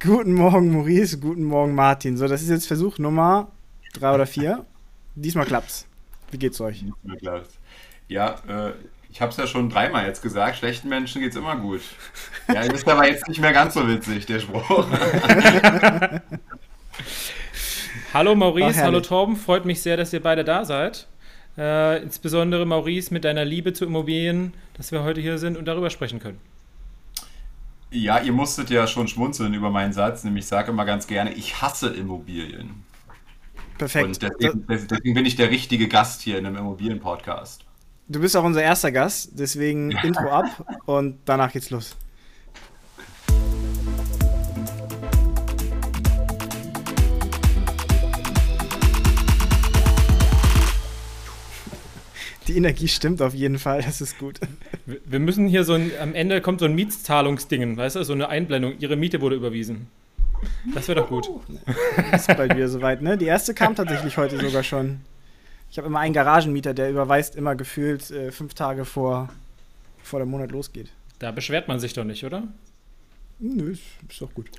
Guten Morgen, Maurice. Guten Morgen, Martin. So, das ist jetzt Versuch Nummer drei oder vier. Diesmal klappt's. Wie geht's euch? Diesmal klappt's. Ja, äh, ich habe es ja schon dreimal jetzt gesagt, schlechten Menschen geht's immer gut. Ja, ist aber jetzt nicht mehr ganz so witzig, der Spruch. hallo Maurice, hallo Torben, freut mich sehr, dass ihr beide da seid. Äh, insbesondere Maurice mit deiner Liebe zu Immobilien, dass wir heute hier sind und darüber sprechen können. Ja, ihr musstet ja schon schmunzeln über meinen Satz, nämlich ich sage immer ganz gerne, ich hasse Immobilien. Perfekt. Und deswegen, deswegen bin ich der richtige Gast hier in einem Immobilien-Podcast. Du bist auch unser erster Gast, deswegen Intro ab und danach geht's los. Die Energie stimmt auf jeden Fall, das ist gut. Wir müssen hier so ein, am Ende kommt so ein Mietszahlungsding, weißt du, so eine Einblendung. Ihre Miete wurde überwiesen. Das wäre doch gut. Ist bald wieder soweit, ne? Die erste kam tatsächlich heute sogar schon. Ich habe immer einen Garagenmieter, der überweist immer gefühlt äh, fünf Tage vor, bevor der Monat losgeht. Da beschwert man sich doch nicht, oder? Nö, ist doch gut.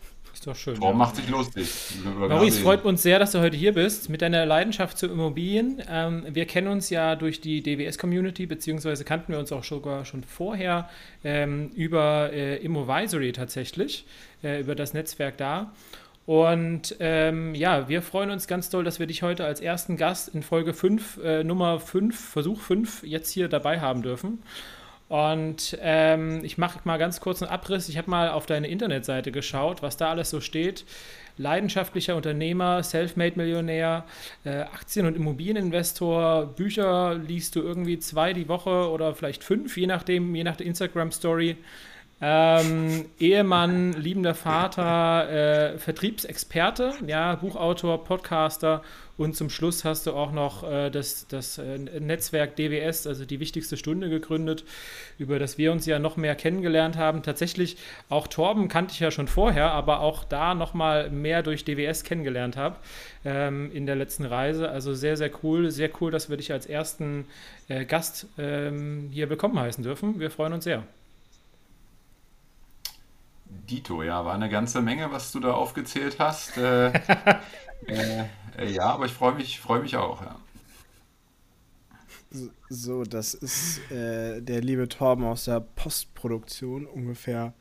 Ist doch schön. Warum ja. macht sich lustig? Maurice, freut uns sehr, dass du heute hier bist mit deiner Leidenschaft zu Immobilien. Ähm, wir kennen uns ja durch die DWS-Community, beziehungsweise kannten wir uns auch sogar schon vorher ähm, über äh, Immovisory tatsächlich, äh, über das Netzwerk da. Und ähm, ja, wir freuen uns ganz doll, dass wir dich heute als ersten Gast in Folge 5, äh, Nummer 5, Versuch 5, jetzt hier dabei haben dürfen. Und ähm, ich mache mal ganz kurz einen Abriss. Ich habe mal auf deine Internetseite geschaut, was da alles so steht. Leidenschaftlicher Unternehmer, Selfmade-Millionär, äh, Aktien- und Immobilieninvestor, Bücher liest du irgendwie zwei die Woche oder vielleicht fünf, je nachdem, je nach der Instagram-Story. Ähm, Ehemann, liebender Vater, äh, Vertriebsexperte, ja, Buchautor, Podcaster und zum Schluss hast du auch noch äh, das, das äh, Netzwerk DWS, also die wichtigste Stunde gegründet, über das wir uns ja noch mehr kennengelernt haben. Tatsächlich, auch Torben kannte ich ja schon vorher, aber auch da nochmal mehr durch DWS kennengelernt habe ähm, in der letzten Reise. Also sehr, sehr cool, sehr cool, dass wir dich als ersten äh, Gast ähm, hier willkommen heißen dürfen. Wir freuen uns sehr. Dito, ja, war eine ganze Menge, was du da aufgezählt hast. Äh, äh, äh, ja, aber ich freue mich, freu mich auch, ja. So, das ist äh, der liebe Torben aus der Postproduktion, ungefähr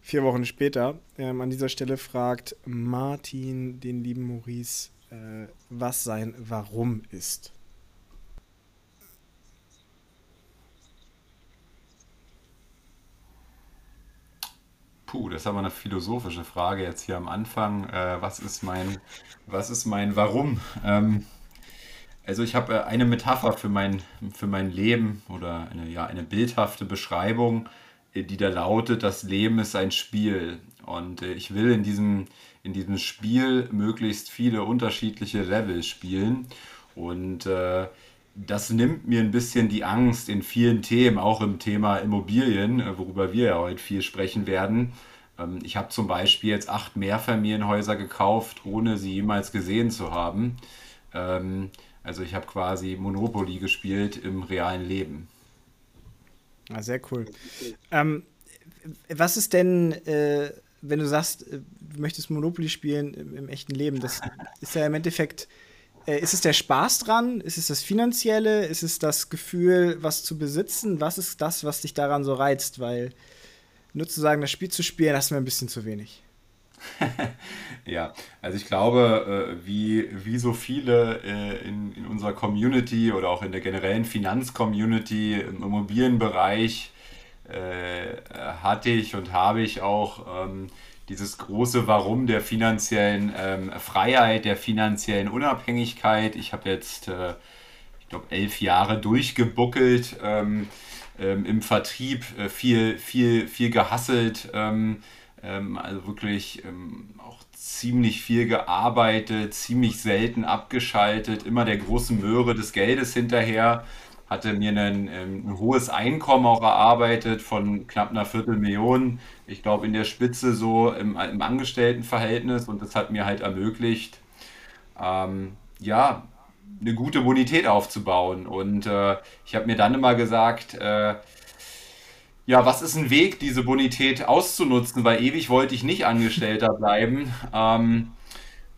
vier Wochen später. Ähm, an dieser Stelle fragt Martin den lieben Maurice, äh, was sein Warum ist. Puh, das ist aber eine philosophische Frage jetzt hier am Anfang. Äh, was ist mein, was ist mein Warum? Ähm, also ich habe äh, eine Metapher für mein, für mein Leben oder eine, ja, eine bildhafte Beschreibung, äh, die da lautet, das Leben ist ein Spiel. Und äh, ich will in diesem, in diesem Spiel möglichst viele unterschiedliche Level spielen. Und das nimmt mir ein bisschen die Angst in vielen Themen, auch im Thema Immobilien, äh, worüber wir ja heute viel sprechen werden. Ähm, ich habe zum Beispiel jetzt acht Mehrfamilienhäuser gekauft, ohne sie jemals gesehen zu haben. Ähm, also ich habe quasi Monopoly gespielt im realen Leben. Ah, sehr cool. Ähm, was ist denn, äh, wenn du sagst, äh, du möchtest Monopoly spielen im, im echten Leben? Das ist ja im Endeffekt ist es der Spaß dran? Ist es das Finanzielle? Ist es das Gefühl, was zu besitzen? Was ist das, was dich daran so reizt? Weil nur zu sagen, das Spiel zu spielen, das ist mir ein bisschen zu wenig. ja, also ich glaube, äh, wie, wie so viele äh, in, in unserer Community oder auch in der generellen Finanzcommunity im Immobilienbereich hatte ich und habe ich auch ähm, dieses große Warum der finanziellen ähm, Freiheit, der finanziellen Unabhängigkeit. Ich habe jetzt, äh, ich glaube, elf Jahre durchgebuckelt ähm, ähm, im Vertrieb, äh, viel, viel, viel gehasselt, ähm, ähm, also wirklich ähm, auch ziemlich viel gearbeitet, ziemlich selten abgeschaltet, immer der großen Möhre des Geldes hinterher hatte mir ein, ein, hohes Einkommen auch erarbeitet von knapp einer Viertelmillion ich glaube, in der Spitze so im, im Angestelltenverhältnis und das hat mir halt ermöglicht, ähm, ja, eine gute Bonität aufzubauen. Und äh, ich habe mir dann immer gesagt, äh, ja, was ist ein Weg, diese Bonität auszunutzen? Weil ewig wollte ich nicht Angestellter bleiben. Ähm,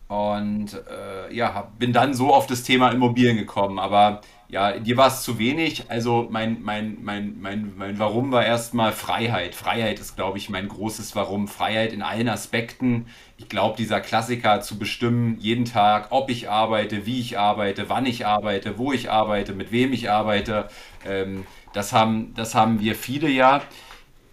und äh, ja, bin dann so auf das Thema Immobilien gekommen. Aber ja, dir war es zu wenig. Also mein, mein, mein, mein, mein Warum war erstmal Freiheit. Freiheit ist, glaube ich, mein großes Warum. Freiheit in allen Aspekten. Ich glaube, dieser Klassiker zu bestimmen, jeden Tag, ob ich arbeite, wie ich arbeite, wann ich arbeite, wo ich arbeite, mit wem ich arbeite. Ähm, das, haben, das haben wir viele ja.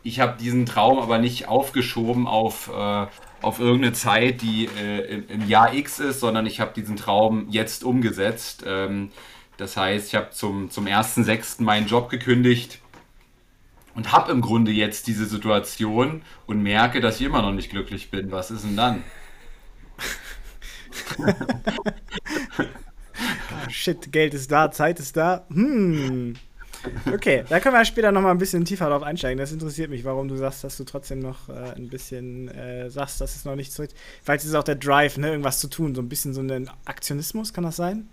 Ich habe diesen Traum aber nicht aufgeschoben auf... Äh, auf irgendeine Zeit, die äh, im, Jahr X ist, sondern ich habe diesen Traum jetzt umgesetzt. Ähm, das heißt, ich habe zum, zum 1.6. meinen Job gekündigt und habe im Grunde jetzt diese Situation und merke, dass ich immer noch nicht glücklich bin. Was ist denn dann? oh, shit, Geld ist da, Zeit ist da. Hm. Okay, da können wir später noch mal ein bisschen tiefer drauf einsteigen. Das interessiert mich, warum du sagst, dass du trotzdem noch äh, ein bisschen äh, sagst, dass es noch nicht zurück. Vielleicht ist es auch der Drive, ne, irgendwas zu tun, so ein bisschen so ein Aktionismus, kann das sein?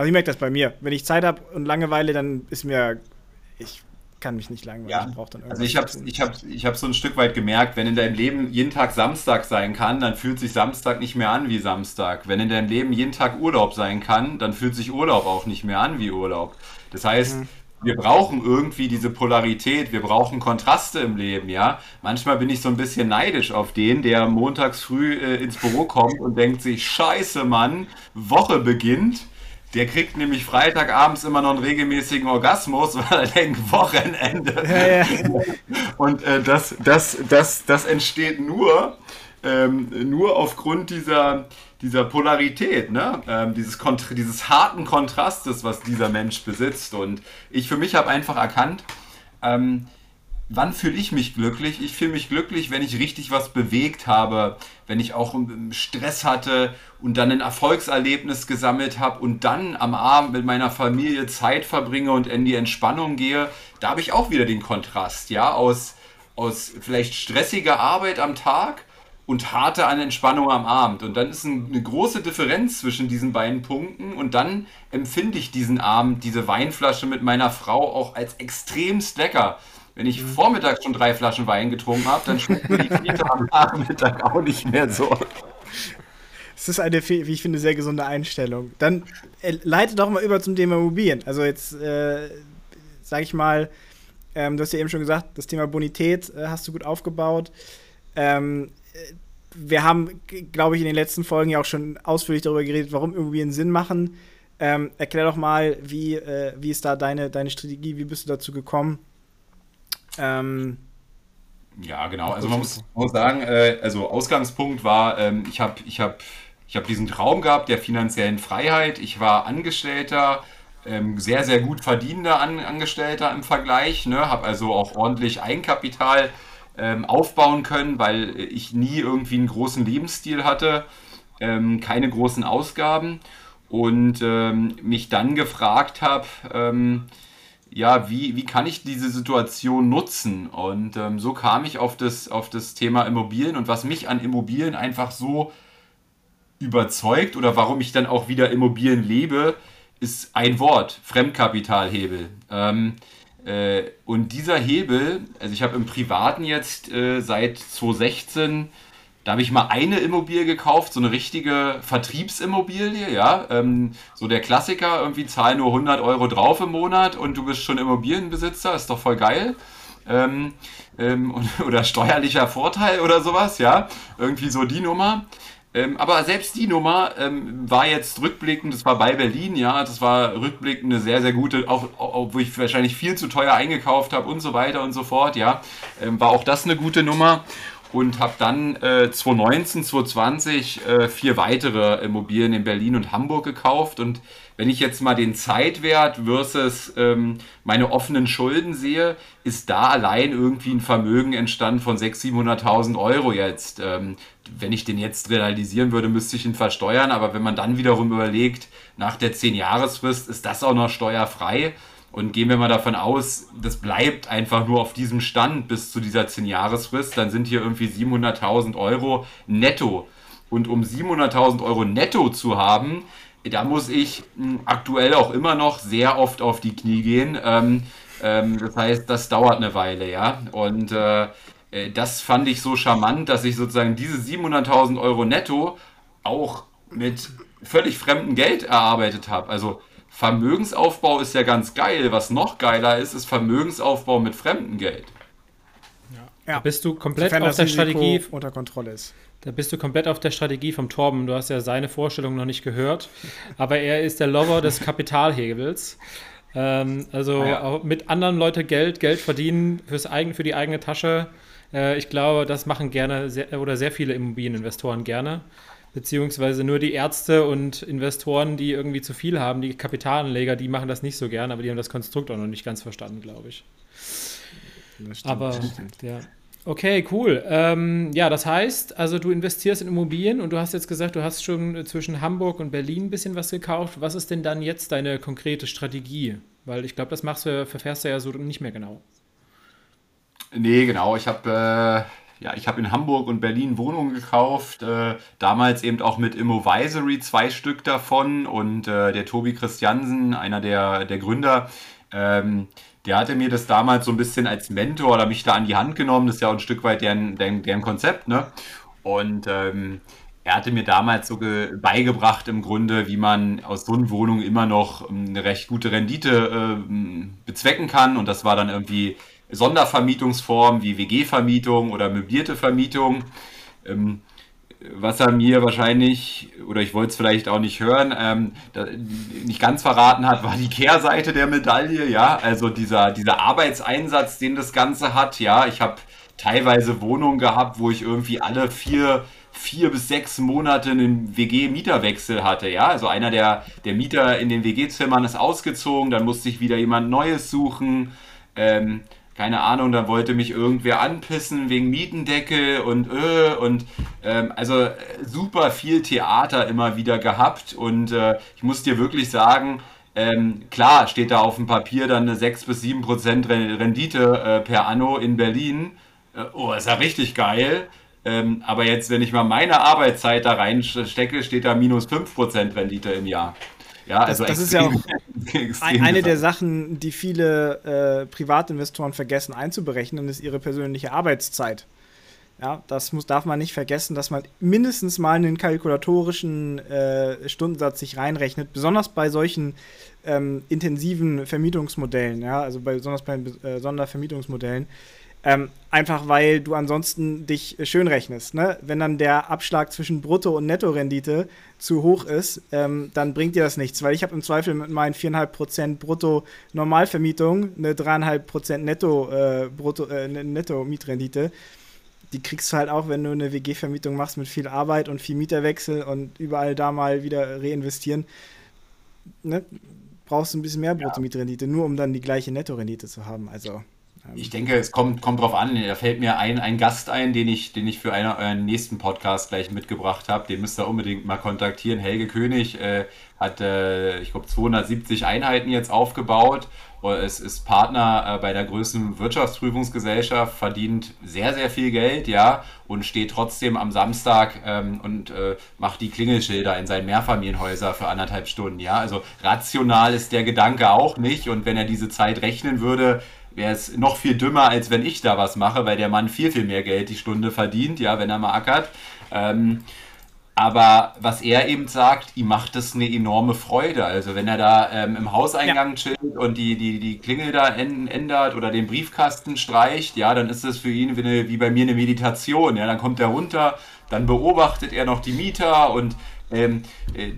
Also ich merke das bei mir. Wenn ich Zeit habe und Langeweile, dann ist mir ich kann mich nicht langweilen. Ja. Ich brauche dann irgendwas. Also ich habe ich hab, ich hab so ein Stück weit gemerkt, wenn in deinem Leben jeden Tag Samstag sein kann, dann fühlt sich Samstag nicht mehr an wie Samstag. Wenn in deinem Leben jeden Tag Urlaub sein kann, dann fühlt sich Urlaub auch nicht mehr an wie Urlaub. Das heißt, mhm. wir brauchen irgendwie diese Polarität, wir brauchen Kontraste im Leben, ja. Manchmal bin ich so ein bisschen neidisch auf den, der montags früh äh, ins Büro kommt und denkt sich, scheiße Mann, Woche beginnt. Der kriegt nämlich Freitagabends immer noch einen regelmäßigen Orgasmus, weil er denkt, Wochenende. Ja, ja. Und äh, das, das, das, das entsteht nur, ähm, nur aufgrund dieser, dieser Polarität, ne? Ähm, dieses, dieses harten Kontrastes, was dieser Mensch besitzt. Und ich für mich habe einfach erkannt, ähm, wann fühle ich mich glücklich? Ich fühle mich glücklich, wenn ich richtig was bewegt habe, wenn ich auch Stress hatte und dann ein Erfolgserlebnis gesammelt habe und dann am Abend mit meiner Familie Zeit verbringe und in die Entspannung gehe. Da habe ich auch wieder den Kontrast, ja, aus, aus vielleicht stressiger Arbeit am Tag und harte an Entspannung am Abend. Und dann ist eine große Differenz zwischen diesen beiden Punkten und dann empfinde ich diesen Abend, diese Weinflasche mit meiner Frau auch als extremst lecker. Wenn ich mhm. vormittags schon drei Flaschen Wein getrunken habe, dann schmeckt mir die vierte am Nachmittag auch nicht mehr so. Das ist eine, wie ich finde, sehr gesunde Einstellung. Dann äh, leite doch mal über zum Thema Immobilien. Also jetzt, äh, sage ich mal, ähm, du hast ja eben schon gesagt, das Thema Bonität äh, hast du gut aufgebaut. Ähm, wir haben, glaube ich, in den letzten Folgen ja auch schon ausführlich darüber geredet, warum Immobilien Sinn machen. Ähm, erklär doch mal, wie, äh, wie ist da deine, deine Strategie, wie bist du dazu gekommen? Ähm, ja, genau. Also man muss, muss sagen, äh, also Ausgangspunkt war, ähm, ich habe ich hab, ich hab diesen Traum gehabt der finanziellen Freiheit. Ich war Angestellter, ähm, sehr, sehr gut verdienender An Angestellter im Vergleich, ne? habe also auch ordentlich Eigenkapital ähm, aufbauen können, weil ich nie irgendwie einen großen Lebensstil hatte, ähm, keine großen Ausgaben und ähm, mich dann gefragt habe, ähm, ja, wie, wie kann ich diese Situation nutzen? Und ähm, so kam ich auf das, auf das Thema Immobilien und was mich an Immobilien einfach so überzeugt oder warum ich dann auch wieder Immobilien lebe, ist ein Wort, Fremdkapitalhebel. Ähm, äh, und dieser Hebel, also ich habe im Privaten jetzt äh, seit 2016, da habe ich mal eine Immobilie gekauft, so eine richtige Vertriebsimmobilie, ja, ähm, so der Klassiker, irgendwie zahl nur 100 Euro drauf im Monat und du bist schon Immobilienbesitzer, ist doch voll geil. Ähm, ähm, oder steuerlicher Vorteil oder sowas, ja, irgendwie so die Nummer. Ähm, aber selbst die Nummer ähm, war jetzt rückblickend, das war bei Berlin, ja, das war rückblickend eine sehr, sehr gute, auch, auch ich wahrscheinlich viel zu teuer eingekauft habe und so weiter und so fort, ja, ähm, war auch das eine gute Nummer und habe dann äh, 2019, 2020 äh, vier weitere Immobilien in Berlin und Hamburg gekauft und wenn ich jetzt mal den Zeitwert versus ähm, meine offenen Schulden sehe, ist da allein irgendwie ein Vermögen entstanden von 600.000, 700.000 Euro jetzt. Ähm, wenn ich den jetzt realisieren würde, müsste ich ihn versteuern. Aber wenn man dann wiederum überlegt, nach der 10-Jahresfrist ist das auch noch steuerfrei. Und gehen wir mal davon aus, das bleibt einfach nur auf diesem Stand bis zu dieser 10-Jahresfrist, dann sind hier irgendwie 700.000 Euro netto. Und um 700.000 Euro netto zu haben, da muss ich hm, aktuell auch immer noch sehr oft auf die Knie gehen. Ähm, Ähm, das heißt, das dauert eine Weile, ja. Und äh, äh das fand ich so charmant, dass ich sozusagen diese 700.000 Euro netto auch mit völlig fremdem Geld erarbeitet habe. Also Vermögensaufbau ist ja ganz geil. Was noch geiler ist, ist Vermögensaufbau mit fremdem Geld. Ja. Da bist du komplett Sofern auf der Risiko Strategie unter Kontrolle ist. Da bist du komplett auf der Strategie vom Torben. Du hast ja seine Vorstellung noch nicht gehört, aber er ist der Lover des Kapitalhebels. Ähm, also ja. mit anderen Leuten Geld, Geld verdienen fürs eigen, für die eigene Tasche. Äh, ich glaube, das machen gerne sehr, oder sehr viele Immobilieninvestoren gerne. Beziehungsweise nur die Ärzte und Investoren, die irgendwie zu viel haben, die Kapitalanleger, die machen das nicht so gerne, aber die haben das Konstrukt auch noch nicht ganz verstanden, glaube ich. Stimmt, aber ja. Okay, cool. Ähm, ja, das heißt, also du investierst in Immobilien und du hast jetzt gesagt, du hast schon zwischen Hamburg und Berlin ein bisschen was gekauft. Was ist denn dann jetzt deine konkrete Strategie? Weil ich glaube, das machst du, verfährst du ja so nicht mehr genau. Nee, genau. Ich habe äh, ja, ich in Hamburg und Berlin Wohnungen gekauft. Äh, damals eben auch mit Immovisory zwei Stück davon und äh, der Tobi Christiansen, einer der, der Gründer, ähm, der hatte mir das damals so ein bisschen als Mentor oder mich da an die Hand genommen. Das ist ja auch ein Stück weit deren, deren, deren Konzept, ne? Und ähm, er hatte mir damals so beigebracht im Grunde, wie man aus so einer Wohnung immer noch ähm, eine recht gute Rendite äh, bezwecken kann. Und das war dann irgendwie Sondervermietungsformen wie WG-Vermietung oder möblierte Vermietung. Ähm, was er mir wahrscheinlich, oder ich wollte es vielleicht auch nicht hören, ähm, da, nicht ganz verraten hat, war die Kehrseite der Medaille, ja, also dieser, dieser Arbeitseinsatz, den das Ganze hat, ja, ich habe teilweise Wohnungen gehabt, wo ich irgendwie alle vier, vier bis sechs Monate einen WG-Mieterwechsel hatte, ja, also einer der, der Mieter in den WG-Zimmern ist ausgezogen, dann musste ich wieder jemand Neues suchen, ähm, keine Ahnung, da wollte mich irgendwer anpissen wegen Mietendeckel und äh, und ähm, also äh, super viel Theater immer wieder gehabt und äh, ich muss dir wirklich sagen, ähm, klar steht da auf dem Papier dann eine 6 bis 7 Prozent Rendite äh, per Anno in Berlin. Äh, oh, ist ja richtig geil. Ähm, aber jetzt, wenn ich mal meine Arbeitszeit da reinstecke, steht da minus 5 Prozent Rendite im Jahr. Ja, das, also das ist ja auch eine der Sachen, die viele äh, Privatinvestoren vergessen einzuberechnen, ist ihre persönliche Arbeitszeit. Ja, das muss, darf man nicht vergessen, dass man mindestens mal einen kalkulatorischen äh, Stundensatz sich reinrechnet, besonders bei solchen ähm, intensiven Vermietungsmodellen, ja, also bei, besonders bei äh, Sondervermietungsmodellen. Ähm, einfach weil du ansonsten dich schön rechnest. Ne? Wenn dann der Abschlag zwischen Brutto- und Nettorendite zu hoch ist, ähm, dann bringt dir das nichts, weil ich habe im Zweifel mit meinen 4,5% Brutto-Normalvermietung eine 3,5% Netto, äh, Brutto, äh, Netto-Mietrendite. Die kriegst du halt auch, wenn du eine WG-Vermietung machst mit viel Arbeit und viel Mieterwechsel und überall da mal wieder reinvestieren. Ne? Brauchst du ein bisschen mehr Brutto-Mietrendite, nur um dann die gleiche Netto-Rendite zu haben. Also. Ich denke, es kommt, kommt drauf an. Da fällt mir ein, ein Gast ein, den ich, den ich für einen, euren nächsten Podcast gleich mitgebracht habe. Den müsst ihr unbedingt mal kontaktieren. Helge König äh, hat, äh, ich glaube, 270 Einheiten jetzt aufgebaut. Es ist Partner äh, bei der größten Wirtschaftsprüfungsgesellschaft, verdient sehr, sehr viel Geld, ja, und steht trotzdem am Samstag ähm, und äh, macht die Klingelschilder in seinen Mehrfamilienhäuser für anderthalb Stunden, ja. Also rational ist der Gedanke auch nicht. Und wenn er diese Zeit rechnen würde, wäre es noch viel dümmer, als wenn ich da was mache, weil der Mann viel, viel mehr Geld die Stunde verdient, ja, wenn er mal ackert. Ähm, aber was er eben sagt, ihm macht das eine enorme Freude. Also wenn er da ähm, im Hauseingang ja. chillt und die, die, die Klingel da ändert oder den Briefkasten streicht, ja, dann ist das für ihn wie, eine, wie bei mir eine Meditation. Ja, dann kommt er runter, dann beobachtet er noch die Mieter und ähm, äh,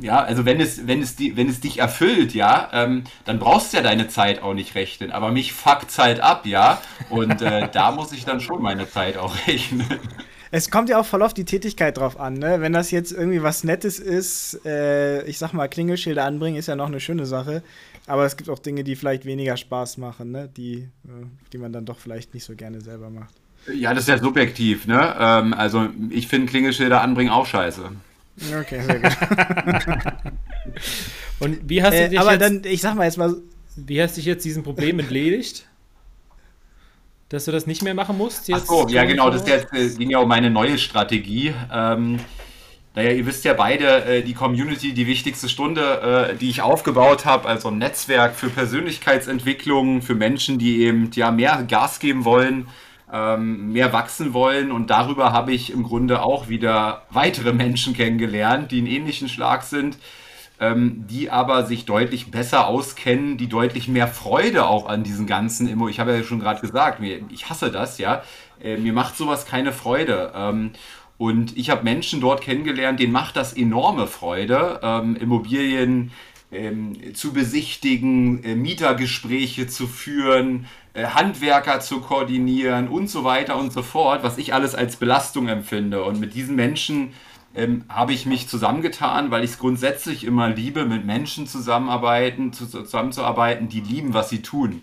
ja, also wenn es, wenn es, die, wenn es dich erfüllt, ja, ähm, dann brauchst du ja deine Zeit auch nicht rechnen. Aber mich fuckt Zeit ab, ja. Und äh, da muss ich dann schon meine Zeit auch rechnen. Es kommt ja auch voll auf die Tätigkeit drauf an, ne? Wenn das jetzt irgendwie was Nettes ist, äh, ich sag mal, Klingelschilder anbringen, ist ja noch eine schöne Sache. Aber es gibt auch Dinge, die vielleicht weniger Spaß machen, ne? Die, äh, die man dann doch vielleicht nicht so gerne selber macht. Ja, das ist ja subjektiv, ne? Ähm, also ich finde Klingelschilder anbringen auch scheiße. Okay, sehr gut. Und wie hast du äh, dich aber jetzt, dann, ich sag mal jetzt mal. Wie hast du dich jetzt diesem Problem entledigt? Dass du das nicht mehr machen musst? Jetzt Ach so, ja genau, das jetzt, ging ja um meine neue Strategie. Ähm, naja, ihr wisst ja beide, äh, die Community, die wichtigste Stunde, äh, die ich aufgebaut habe, also ein Netzwerk für Persönlichkeitsentwicklung, für Menschen, die eben ja mehr Gas geben wollen, ähm, mehr wachsen wollen. Und darüber habe ich im Grunde auch wieder weitere Menschen kennengelernt, die einen ähnlichen Schlag sind, ähm, die aber sich deutlich besser auskennen, die deutlich mehr Freude auch an diesen ganzen Immo. Ich habe ja schon gerade gesagt, mir, ich hasse das, ja. Äh, mir macht sowas keine Freude. Ähm, und ich habe Menschen dort kennengelernt, denen macht das enorme Freude, ähm, Immobilien ähm, zu besichtigen, äh, Mietergespräche zu führen, äh, Handwerker zu koordinieren und so weiter und so fort, was ich alles als Belastung empfinde. Und mit diesen Menschen ähm, habe ich mich zusammengetan, weil ich es grundsätzlich immer liebe, mit Menschen zusammenarbeiten, zu, zusammenzuarbeiten, die lieben, was sie tun.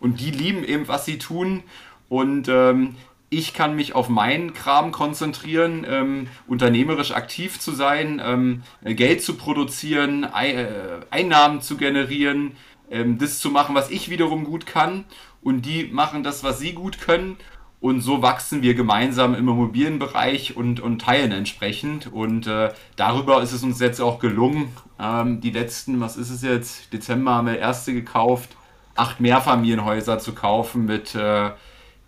Und die lieben eben, was sie tun. Und ähm, ich kann mich auf meinen Kram konzentrieren, ähm, unternehmerisch aktiv zu sein, ähm, Geld zu produzieren, äh, Einnahmen zu generieren, ähm, das zu machen, was ich wiederum gut kann. Und die machen das, was sie gut können. Und so wachsen wir gemeinsam im Immobilienbereich und, und teilen entsprechend. Und äh, darüber ist es uns jetzt auch gelungen, ähm, die letzten, was ist es jetzt, Dezember haben wir erste gekauft, acht Mehrfamilienhäuser zu kaufen mit, äh,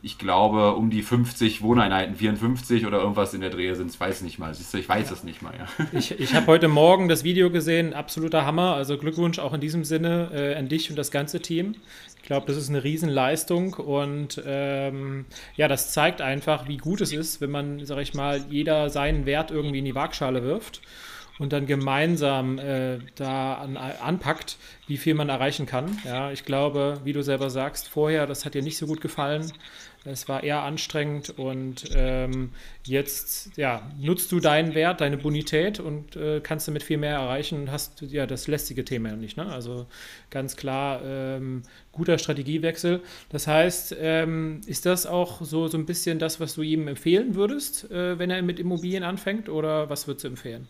ich glaube, um die 50 Wohneinheiten, 54 oder irgendwas in der Drehe sind. Ich weiß nicht mal. Siehst du, ich weiß es nicht mal. Ja. Ich, ich habe heute Morgen das Video gesehen, absoluter Hammer. Also Glückwunsch auch in diesem Sinne äh, an dich und das ganze Team. Ich glaube, das ist eine Riesenleistung und ähm, ja, das zeigt einfach, wie gut es ist, wenn man, sag ich mal, jeder seinen Wert irgendwie in die Waagschale wirft und dann gemeinsam äh, da an, anpackt, wie viel man erreichen kann. Ja, ich glaube, wie du selber sagst, vorher, das hat dir nicht so gut gefallen. Es war eher anstrengend und ähm, jetzt ja, nutzt du deinen Wert, deine Bonität und äh, kannst damit viel mehr erreichen und hast ja das lästige Thema nicht. Ne? Also ganz klar ähm, guter Strategiewechsel. Das heißt, ähm, ist das auch so, so ein bisschen das, was du ihm empfehlen würdest, äh, wenn er mit Immobilien anfängt oder was würdest du empfehlen?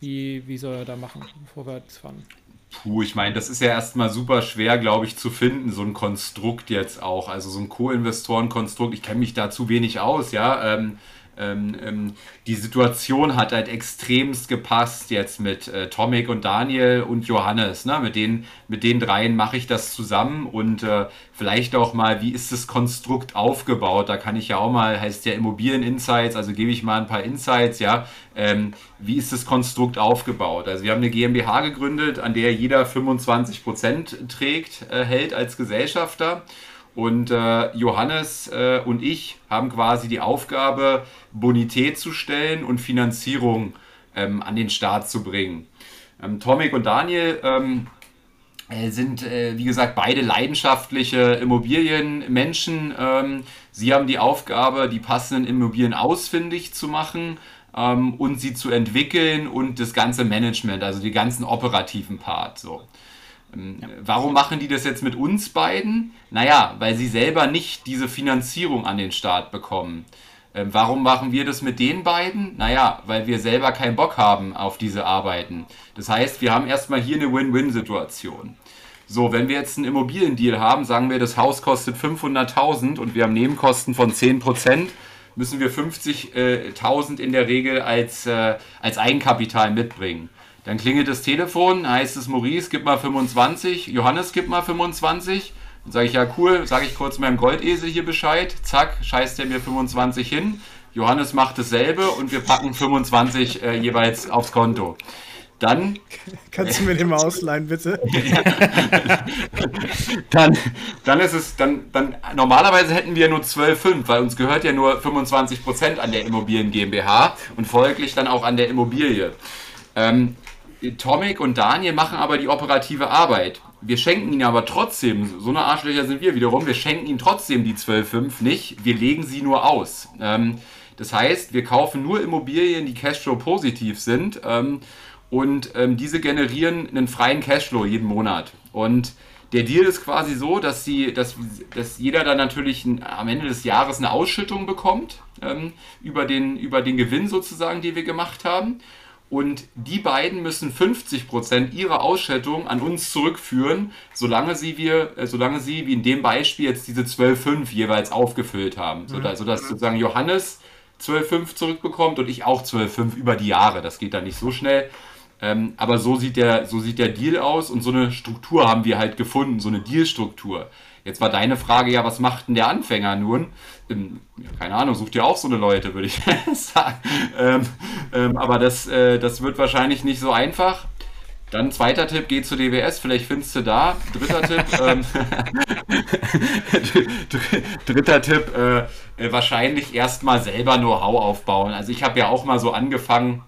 Wie, wie soll er da machen, vorwärts fahren? Puh, ich meine, das ist ja erstmal super schwer, glaube ich, zu finden, so ein Konstrukt jetzt auch. Also so ein Co-Investoren-Konstrukt, ich kenne mich da zu wenig aus, ja. Ähm, ähm, ähm, die Situation hat halt extremst gepasst jetzt mit äh, Tomek und Daniel und Johannes. Ne? Mit, den, mit den dreien mache ich das zusammen und äh, vielleicht auch mal, wie ist das Konstrukt aufgebaut? Da kann ich ja auch mal, heißt ja Immobilien-Insights, also gebe ich mal ein paar Insights, ja. Ähm, wie ist das Konstrukt aufgebaut? Also wir haben eine GmbH gegründet, an der jeder 25% trägt, äh, hält als Gesellschafter. Und äh, Johannes äh, und ich haben quasi die Aufgabe, Bonität zu stellen und Finanzierung ähm, an den Start zu bringen. Ähm, Tomek und Daniel ähm, äh, sind, äh, wie gesagt, beide leidenschaftliche Immobilienmenschen. Ähm, sie haben die Aufgabe, die passenden Immobilien ausfindig zu machen ähm, und sie zu entwickeln und das ganze Management, also die ganzen operativen Part. So. Ähm, ja. Warum machen die das jetzt mit uns beiden? Naja, weil sie selber nicht diese Finanzierung an den Start bekommen. Ähm, warum machen wir das mit den beiden? Naja, weil wir selber keinen Bock haben auf diese Arbeiten. Das heißt, wir haben erstmal hier eine Win-Win-Situation. So, wenn wir jetzt einen Immobiliendeal haben, sagen wir, das Haus kostet 500.000 und wir haben Nebenkosten von 10%, müssen wir 50.000 in der Regel als, äh, als Eigenkapital mitbringen. Dann klingelt das Telefon, heißt es Maurice, gib mal 25, Johannes, gib mal 25. Dann sage ich, ja cool, sage ich kurz meinem Goldesel hier Bescheid. Zack, scheißt er mir 25 hin. Johannes macht dasselbe und wir packen 25 äh, jeweils aufs Konto. Dann. Kannst du mir den mal ausleihen, bitte? dann, dann ist es, dann, dann, normalerweise hätten wir nur 12,5, weil uns gehört ja nur 25% an der Immobilien GmbH und folglich dann auch an der Immobilie. Ähm, Tomek und Daniel machen aber die operative Arbeit. Wir schenken ihnen aber trotzdem, so eine Arschlöcher sind wir wiederum, wir schenken ihnen trotzdem die 12,5 nicht, wir legen sie nur aus. Ähm, das heißt, wir kaufen nur Immobilien, die Cashflow positiv sind ähm, und ähm, diese generieren einen freien Cashflow jeden Monat. Und der Deal ist quasi so, dass, sie, dass, dass jeder dann natürlich ein, am Ende des Jahres eine Ausschüttung bekommt ähm, über, den, über den Gewinn sozusagen, den wir gemacht haben. Und die beiden müssen 50% ihrer Ausschüttung an uns zurückführen, solange sie, wir, äh, solange sie wie in dem Beispiel jetzt diese 12,5 jeweils aufgefüllt haben. Mhm. Sodass, sodass sozusagen Johannes 12,5 zurückbekommt und ich auch 12,5 über die Jahre. Das geht dann nicht so schnell. Ähm, aber so sieht, der, so sieht der Deal aus und so eine Struktur haben wir halt gefunden, so eine Dealstruktur. Jetzt war deine Frage ja, was macht denn der Anfänger nun? Ähm, keine Ahnung, sucht ihr auch so eine Leute, würde ich sagen. Ähm, ähm, aber das, äh, das wird wahrscheinlich nicht so einfach. Dann zweiter Tipp, geh zu DWS, vielleicht findest du da. Dritter Tipp, ähm, dritter Tipp, äh, äh, wahrscheinlich erstmal selber Know-how aufbauen. Also ich habe ja auch mal so angefangen,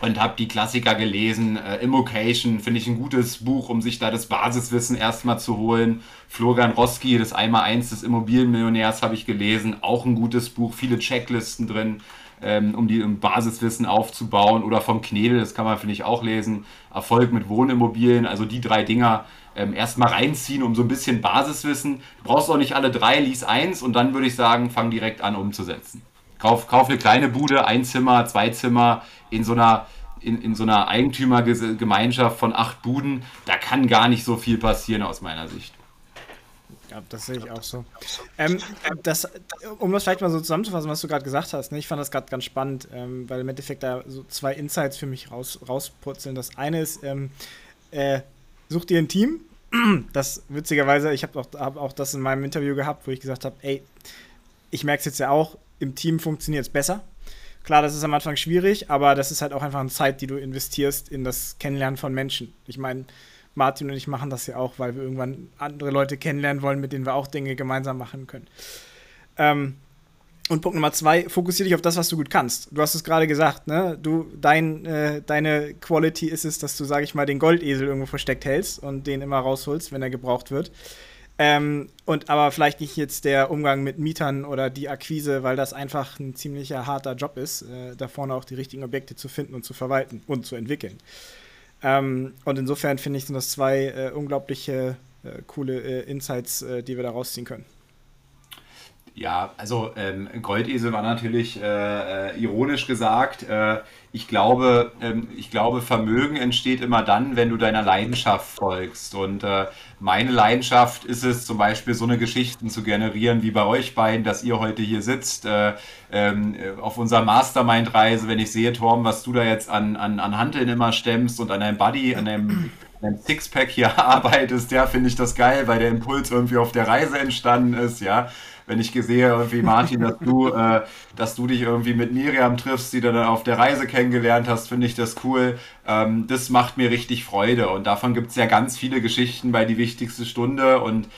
und habe die Klassiker gelesen. Äh, Immocation finde ich ein gutes Buch, um sich da das Basiswissen erstmal zu holen. Florian Roski, das Einmal-Eins des Immobilienmillionärs, habe ich gelesen. Auch ein gutes Buch, viele Checklisten drin, ähm, um die um Basiswissen aufzubauen. Oder vom Knedel, das kann man, finde ich, auch lesen. Erfolg mit Wohnimmobilien, also die drei Dinger ähm, erstmal reinziehen, um so ein bisschen Basiswissen. Du brauchst auch nicht alle drei, lies eins und dann würde ich sagen, fang direkt an umzusetzen. Kauf, kauf eine kleine Bude, ein Zimmer, zwei Zimmer, in so einer, in, in so einer Eigentümergemeinschaft von acht Buden, da kann gar nicht so viel passieren aus meiner Sicht. Ja, das sehe ich auch so. Ähm, das, um das vielleicht mal so zusammenzufassen, was du gerade gesagt hast, ne, ich fand das gerade ganz spannend, ähm, weil im Endeffekt da so zwei Insights für mich raus, rauspurzeln. Das eine ist, ähm, äh, such dir ein Team. Das witzigerweise, ich habe auch, hab auch das in meinem Interview gehabt, wo ich gesagt habe, ey, ich merke es jetzt ja auch, im Team funktioniert es besser. Klar, das ist am Anfang schwierig, aber das ist halt auch einfach eine Zeit, die du investierst in das Kennenlernen von Menschen. Ich meine, Martin und ich machen das ja auch, weil wir irgendwann andere Leute kennenlernen wollen, mit denen wir auch Dinge gemeinsam machen können. Ähm, und Punkt Nummer zwei, fokussiere dich auf das, was du gut kannst. Du hast es gerade gesagt, ne? Du, dein, äh, deine Quality ist es, dass du, sag ich mal, den Goldesel irgendwo versteckt hältst und den immer rausholst, wenn er gebraucht wird. Ähm, und aber vielleicht nicht jetzt der Umgang mit Mietern oder die Akquise, weil das einfach ein ziemlicher harter Job ist, äh, da vorne auch die richtigen Objekte zu finden und zu verwalten und zu entwickeln. Ähm, und insofern finde ich, sind das zwei äh, unglaubliche äh, coole äh, Insights, äh, die wir da rausziehen können. Ja, also ähm, Goldesel war natürlich äh, äh, ironisch gesagt. Äh, ich, glaube, ähm, ich glaube, Vermögen entsteht immer dann, wenn du deiner Leidenschaft folgst. Und äh, meine Leidenschaft ist es zum Beispiel, so eine Geschichten zu generieren wie bei euch beiden, dass ihr heute hier sitzt. Äh, ähm, auf unserer Mastermind-Reise, wenn ich sehe, Torm, was du da jetzt an, an, an Handeln immer stemmst und an deinem Buddy, an deinem ein Sixpack hier arbeitest, ja, finde ich das geil, weil der Impuls irgendwie auf der Reise entstanden ist, ja wenn ich sehe, irgendwie, Martin, dass du, äh, dass du dich irgendwie mit Miriam triffst, die du dann auf der Reise kennengelernt hast, finde ich das cool. Ähm, das macht mir richtig Freude. Und davon gibt es ja ganz viele Geschichten bei die wichtigste Stunde. Und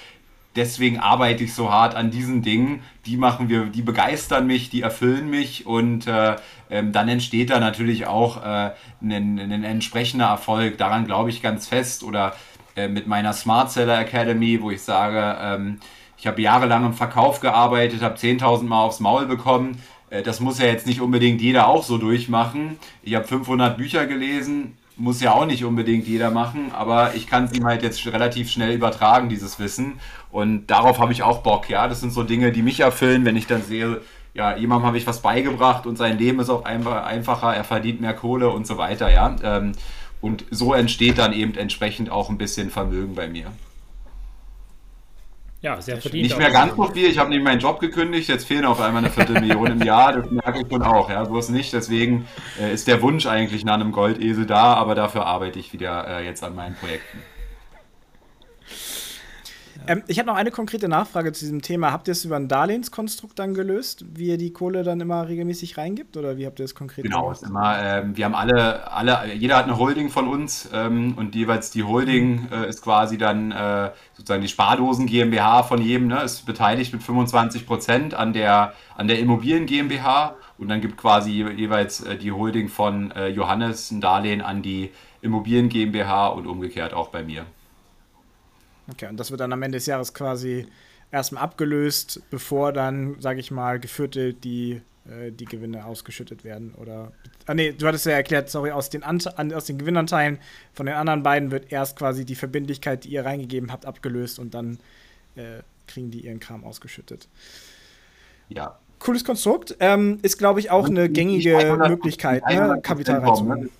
deswegen arbeite ich so hart an diesen Dingen. Die machen wir, die begeistern mich, die erfüllen mich und äh, ähm, dann entsteht da natürlich auch äh, ein, entsprechender Erfolg. Daran glaube ich ganz fest. Oder äh, mit meiner Smart Seller Academy, wo ich sage, ähm, ich habe jahrelang im Verkauf gearbeitet, habe 10.000 Mal aufs Maul bekommen. Äh, das muss ja jetzt nicht unbedingt jeder auch so durchmachen. Ich habe 500 Bücher gelesen, muss ja auch nicht unbedingt jeder machen, aber ich kann es ihm halt jetzt relativ schnell übertragen, dieses Wissen. Und darauf habe ich auch Bock, ja. Das sind so Dinge, die mich erfüllen, wenn ich dann sehe, ja, jemandem habe ich was beigebracht und sein Leben ist auch einfacher, er verdient mehr Kohle und so weiter, ja. Ähm, und so entsteht dann eben entsprechend auch ein bisschen Vermögen bei mir. Ja, sehr verdient. Nicht mehr ganz so viel. Ich habe nämlich meinen Job gekündigt. Jetzt fehlen auf einmal eine Viertelmillion im Jahr. Das merke ich schon auch. Ja, so ist nicht. Deswegen äh, ist der Wunsch eigentlich nach einem Goldesel da, aber dafür arbeite ich wieder äh, jetzt an meinen Projekten. Ähm, ich habe noch eine konkrete Nachfrage zu diesem Thema. Habt ihr es über ein Darlehenskonstrukt dann gelöst, wie ihr die Kohle dann immer regelmäßig reingibt? Oder wie habt ihr es konkret genau, gemacht? Genau, immer, ähm, wir haben alle, alle, jeder hat eine Holding von uns ähm, und jeweils die Holding äh, ist quasi dann äh, sozusagen die Spardosen GmbH von jedem, ne, ist beteiligt mit 25 Prozent an der, an der Immobilien GmbH und dann gibt quasi jeweils äh, die Holding von äh, Johannes ein Darlehen an die Immobilien GmbH und umgekehrt auch bei mir. Okay, und das wird dann am Ende des Jahres quasi erstmal abgelöst, bevor dann, sage ich mal, geviertelt die, äh, die Gewinne ausgeschüttet werden. Oder. Ah, nee, du hattest ja erklärt, sorry, aus den, Ante aus den Gewinnanteilen von den anderen beiden wird erst quasi die Verbindlichkeit, die ihr reingegeben habt, abgelöst und dann äh, kriegen die ihren Kram ausgeschüttet. Ja. Cooles Konstrukt. Ähm, ist, glaube ich, auch eine gängige Möglichkeit, ne? Kapital reinzuholen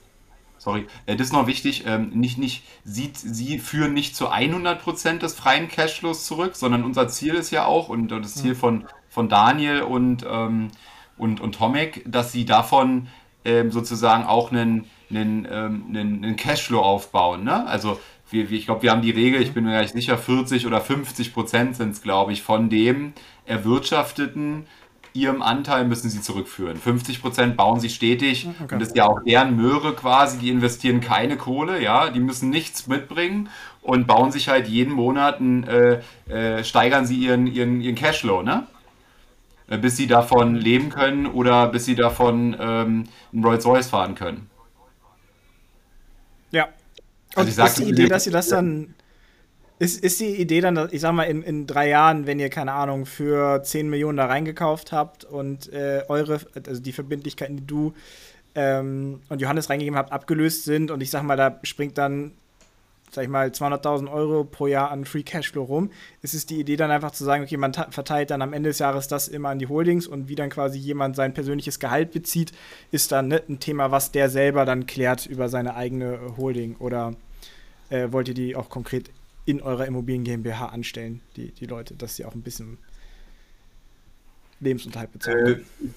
sorry, äh, das ist noch wichtig, ähm, nicht, nicht, sie, sie führen nicht zu 100% des freien Cashflows zurück, sondern unser Ziel ist ja auch, und das Ziel von, von Daniel und, ähm, und, und Tomek, dass sie davon ähm, sozusagen auch einen, einen, einen, einen Cashflow aufbauen. Ne? Also wir, ich glaube, wir haben die Regel, ich bin mir gar nicht sicher, 40 oder 50 Prozent sind es, glaube ich, von dem erwirtschafteten ihrem Anteil müssen sie zurückführen. 50 Prozent bauen sie stetig okay. und das ist ja auch deren Möhre quasi, die investieren keine Kohle, ja, die müssen nichts mitbringen und bauen sich halt jeden Monat, äh, äh, steigern sie ihren, ihren, ihren Cashflow, ne? Äh, bis sie davon leben können oder bis sie davon ähm, einen Rolls-Royce fahren können. Ja. Also und ist die Idee, dass sie das dann ist, ist die Idee dann, ich sag mal, in, in drei Jahren, wenn ihr, keine Ahnung, für 10 Millionen da reingekauft habt und äh, eure, also die Verbindlichkeiten, die du ähm, und Johannes reingegeben habt, abgelöst sind und ich sag mal, da springt dann, sag ich mal, 200.000 Euro pro Jahr an Free Cashflow rum, ist es die Idee dann einfach zu sagen, okay, man verteilt dann am Ende des Jahres das immer an die Holdings und wie dann quasi jemand sein persönliches Gehalt bezieht, ist dann ne, ein Thema, was der selber dann klärt über seine eigene Holding oder äh, wollt ihr die auch konkret in eurer Immobilien GmbH anstellen, die, die Leute, dass sie auch ein bisschen Lebensunterhalt bezahlen. Äh,